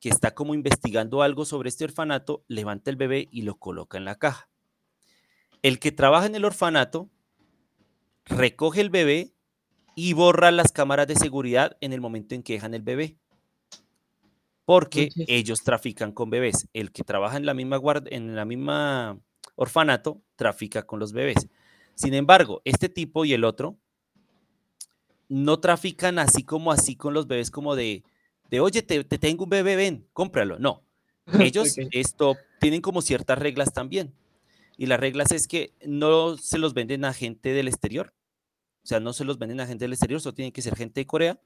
que está como investigando algo sobre este orfanato, levanta el bebé y lo coloca en la caja. El que trabaja en el orfanato recoge el bebé y borra las cámaras de seguridad en el momento en que dejan el bebé. Porque ellos trafican con bebés. El que trabaja en la misma guard- en la misma orfanato trafica con los bebés. Sin embargo, este tipo y el otro no trafican así como así con los bebés como de, de oye, te, te tengo un bebé, ven, cómpralo. No, ellos Ok. esto tienen como ciertas reglas también. Y las reglas es que no se los venden a gente del exterior. O sea, no se los venden a gente del exterior, solo tienen que ser gente de Corea.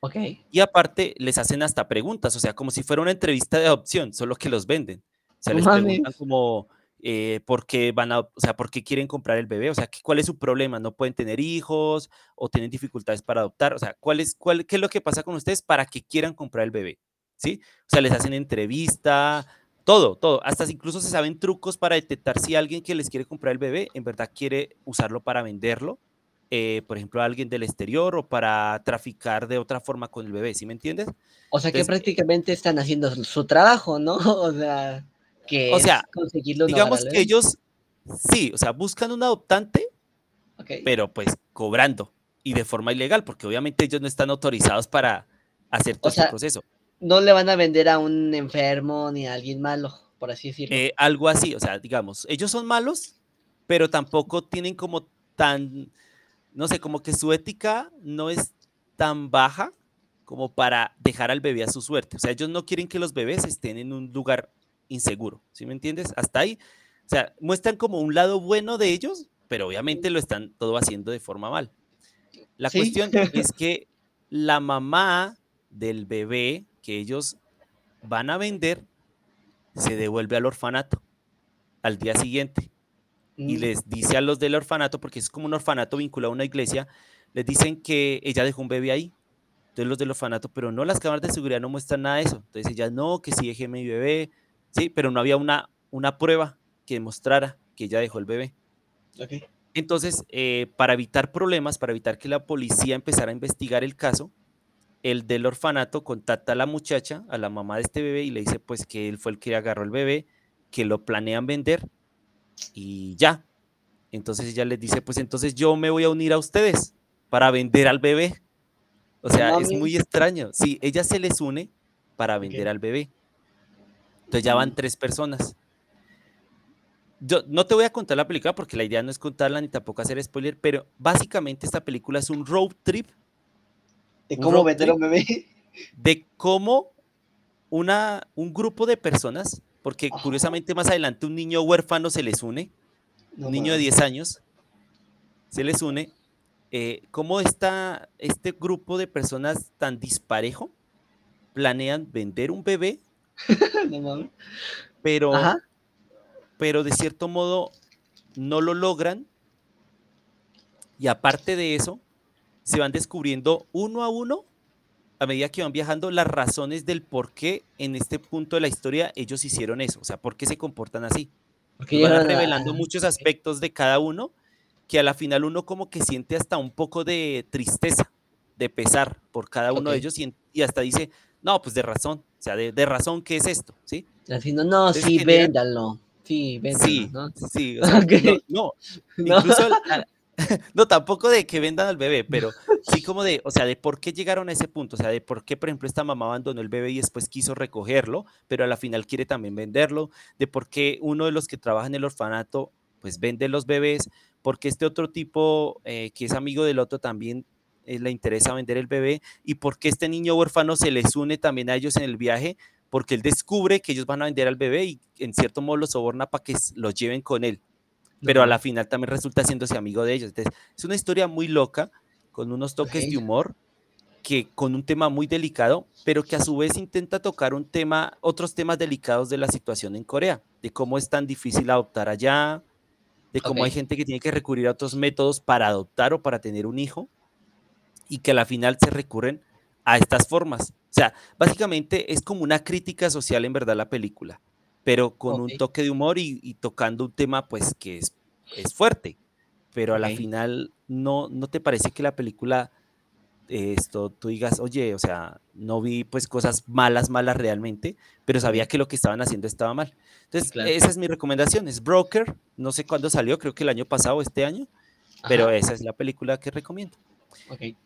Ok. Y aparte les hacen hasta preguntas, o sea, como si fuera una entrevista de adopción, solo que los venden. O sea, les preguntan como eh, por qué van a, o sea, por qué quieren comprar el bebé, o sea, ¿qué- ¿cuál es su problema? ¿No pueden tener hijos o tienen dificultades para adoptar? O sea, ¿cuál es, cuál, ¿qué es lo que pasa con ustedes para que quieran comprar el bebé? ¿Sí? O sea, les hacen entrevista, todo, todo. Hasta incluso se saben trucos para detectar si alguien que les quiere comprar el bebé en verdad quiere usarlo para venderlo, eh, por ejemplo, a alguien del exterior o para traficar de otra forma con el bebé, ¿sí me entiendes? O sea que Entonces, prácticamente están haciendo su trabajo, ¿no? O sea, que O sea, hogar digamos que ellos, sí, o sea, buscan un adoptante, Ok. pero pues cobrando y de forma ilegal, porque obviamente ellos no están autorizados para hacer todo este sea, proceso. No le van a vender a un enfermo ni a alguien malo, por así decirlo. Eh, algo así, o sea, digamos, ellos son malos, pero tampoco tienen como tan, no sé, como que su ética no es tan baja como para dejar al bebé a su suerte. O sea, ellos no quieren que los bebés estén en un lugar inseguro, ¿sí me entiendes? Hasta ahí, o sea, muestran como un lado bueno de ellos, pero obviamente lo están todo haciendo de forma mal. La Sí. cuestión es que la mamá del bebé que ellos van a vender se devuelve al orfanato al día siguiente. y Mm, les dice a los del orfanato, porque es como un orfanato vinculado a una iglesia, les dicen que ella dejó un bebé ahí. Entonces los del orfanato, pero no, las cámaras de seguridad no muestran nada de eso. Entonces ella, no, que sí dejé mi bebé, sí, pero no había una, una prueba que demostrara que ella dejó el bebé. ok. Entonces, eh, para evitar problemas, para evitar que la policía empezara a investigar el caso, el del orfanato contacta a la muchacha, a la mamá de este bebé, y le dice pues que él fue el que agarró el bebé, que lo planean vender y ya. Entonces ella les dice, pues entonces yo me voy a unir a ustedes para vender al bebé. O sea, es muy extraño. Sí, ella se les une para vender al bebé. Entonces ya van tres personas. Yo no te voy a contar la película porque la idea no es contarla ni tampoco hacer spoiler, pero básicamente esta película es un road trip ¿De cómo a un bebé? de cómo una, un grupo de personas, porque curiosamente más adelante un niño huérfano se les une, No un niño de mames. 10 años se les une, eh, cómo está este grupo de personas tan disparejo planean vender un bebé, No mames. pero, Ajá. pero de cierto modo no lo logran. Y aparte de eso, se van descubriendo uno a uno, a medida que van viajando, las razones del por qué en este punto de la historia ellos hicieron eso, o sea, por qué se comportan así. Porque van revelando muchos aspectos de cada uno que a la final uno como que siente hasta un poco de tristeza, de pesar por cada uno de ellos y hasta dice, no, pues de razón, o sea, de, de razón, ¿qué es esto? ¿Sí? Así, no, no, Entonces sí, véndalo. Sí, véndalo, Sí, ¿no? sí, o sea, no, incluso, al- al- no, tampoco de que vendan al bebé, pero sí como de, o sea, de por qué llegaron a ese punto, o sea, de por qué, por ejemplo, esta mamá abandonó el bebé y después quiso recogerlo, pero a la final quiere también venderlo, de por qué uno de los que trabaja en el orfanato, pues vende los bebés, porque este otro tipo eh, que es amigo del otro también eh, le interesa vender el bebé, y por qué este niño huérfano se les une también a ellos en el viaje, porque él descubre que ellos van a vender al bebé y en cierto modo los soborna para que los lleven con él. Pero a la final también resulta siéndose amigo de ellos. Entonces, es una historia muy loca, con unos toques de humor, que con un tema muy delicado, pero que a su vez intenta tocar un tema, otros temas delicados de la situación en Corea, de cómo es tan difícil adoptar allá, de cómo hay gente que tiene que recurrir a otros métodos para adoptar o para tener un hijo, y que a la final se recurren a estas formas. O sea, básicamente es como una crítica social en verdad la película, pero con un toque de humor y, y tocando un tema pues que es, es fuerte, pero a la final no, no te parece que la película esto tú digas, oye, o sea, no vi pues cosas malas, malas realmente, pero sabía que lo que estaban haciendo estaba mal. Entonces, claro. esa es mi recomendación, es Broker, no sé cuándo salió, creo que el año pasado, este año, pero esa es la película que recomiendo.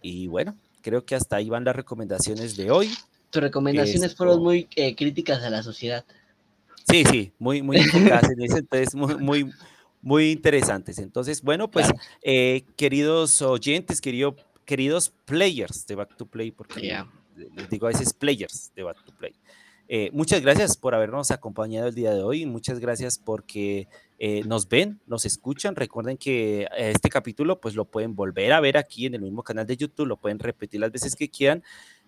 Y bueno, creo que hasta ahí van las recomendaciones de hoy. Tus recomendaciones fueron muy eh, críticas a la sociedad. Sí, sí, muy, muy eso, entonces muy, muy, muy interesantes. Entonces, bueno, pues, Claro. eh, queridos oyentes, querido, queridos players de Back to Play, porque les digo a veces players de Back to Play. Eh, muchas gracias por habernos acompañado el día de hoy. Muchas gracias porque eh, nos ven, nos escuchan. Recuerden que eh, este capítulo pues lo pueden volver a ver aquí en el mismo canal de YouTube, lo pueden repetir las veces que quieran,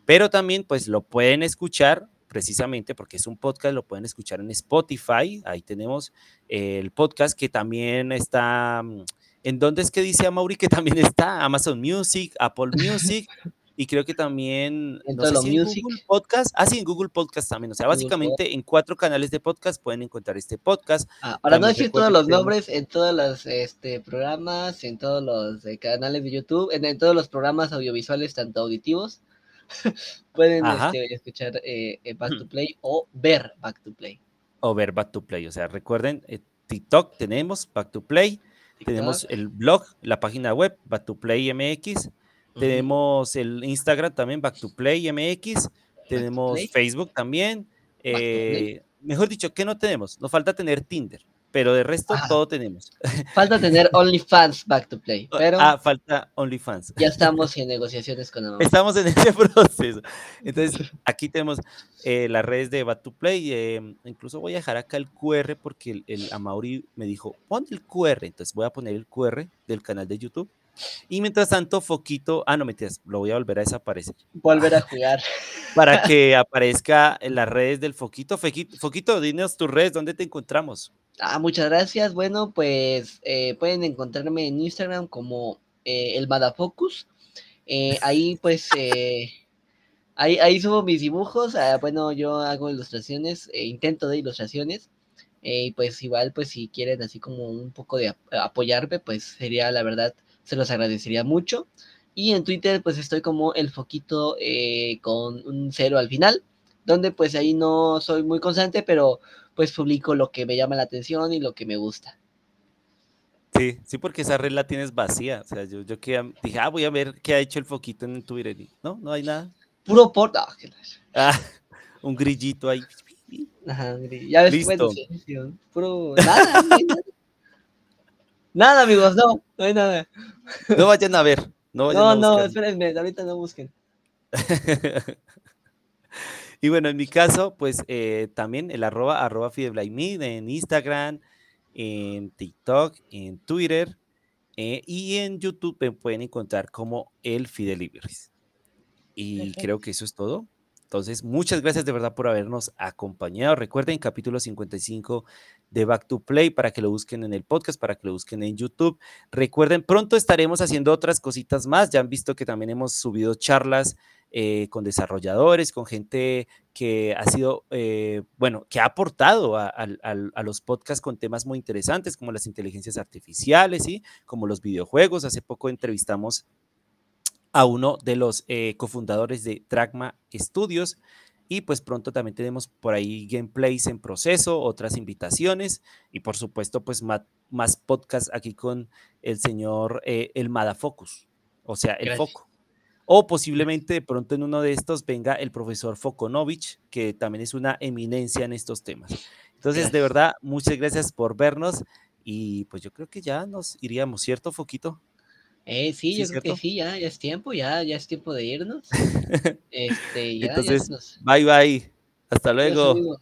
pero también pues lo pueden escuchar precisamente porque es un podcast, lo pueden escuchar en Spotify. Ahí tenemos el podcast que también está... mm, ¿En dónde es que dice a Mauri que también está? Amazon Music, Apple Music y creo que también, En no todo sé lo si en Music. Google Podcast, ah sí, en Google Podcast también, o sea, Google básicamente en cuatro canales de podcast pueden encontrar este podcast. Ah, para no decir todos los nombres, en todos los este, programas, en todos los eh, canales de YouTube, en, en todos los programas audiovisuales, tanto auditivos, pueden este, escuchar eh, eh, Back to Play o ver Back to Play. o ver Back to Play, o sea, recuerden, eh, TikTok tenemos Back to Play, tenemos el blog, la página web, Back to Play MX, tenemos el Instagram también, Back to Play MX, tenemos Play. Facebook también, eh, mejor dicho, ¿qué no tenemos? Nos falta tener Tinder, pero de resto Ah. todo tenemos. Falta tener OnlyFans Back to Play, pero Ah, falta OnlyFans. ya estamos en negociaciones con Amazon. Estamos en ese proceso. Entonces, aquí tenemos eh, las redes de Bat to Play. eh, incluso voy a dejar acá el QR porque el, el Amauri me dijo, pon el QR. Entonces voy a poner el QR del canal de YouTube. Y mientras tanto, Foquito, ah, no mentiras, lo voy a volver a desaparecer. Volver a jugar. Para que aparezca en las redes del Foquito. Foquito, Foquito dinos tus redes, ¿dónde te encontramos? Ah, muchas gracias. Bueno, pues eh, pueden encontrarme en Instagram como eh, el Madafocus. Eh, ahí pues eh, ahí, ahí subo mis dibujos. ah, bueno, yo hago ilustraciones, eh, intento de ilustraciones. y pues igual, pues si quieren así como un poco de ap- apoyarme, pues sería la verdad, se los agradecería mucho. Y en Twitter pues estoy como el foquito eh, con un cero al final, donde pues ahí no soy muy constante, pero pues publico lo que me llama la atención y lo que me gusta. Sí, sí, porque esa red la tienes vacía. O sea, yo, yo que dije, ah, voy a ver qué ha hecho el foquito en Twitter. y no, no hay nada. Puro por... ah, que la- Ah, un grillito ahí. Ajá, ya ves Listo. puro nada, no hay nada. Nada, amigos, no, no hay nada. No vayan a ver. No vayan No, a no, espérenme, ahorita no busquen. y bueno, en mi caso, pues eh, también el arroba, arroba FideblayMid en Instagram, en TikTok, en Twitter eh, y en YouTube me pueden encontrar como el Fidelibris. Y Perfecto. creo que eso es todo. Entonces, muchas gracias de verdad por habernos acompañado. Recuerden capítulo 55 de Back to Play para que lo busquen en el podcast, para que lo busquen en YouTube. Recuerden, pronto estaremos haciendo otras cositas más. Ya han visto que también hemos subido charlas eh, con desarrolladores, con gente que ha sido, eh, bueno, que ha aportado a, los podcasts con temas muy interesantes como las inteligencias artificiales, ¿sí? como los videojuegos. Hace poco entrevistamos a uno de los eh, cofundadores de Dragma Studios. Y pues pronto también tenemos por ahí gameplays en proceso, otras invitaciones y por supuesto pues ma- más podcasts aquí con el señor eh, El Madafocus, o sea, el Gracias. foco. O posiblemente de pronto en uno de estos venga el profesor Fokonovich, que también es una eminencia en estos temas. Entonces, de verdad, muchas gracias por vernos y pues yo creo que ya nos iríamos, ¿cierto, Foquito? Eh, sí, Sí, yo creo que sí, ya, ya es tiempo, ya, ya es tiempo de irnos. Este, ya, ya Entonces, nos... bye bye. Hasta luego.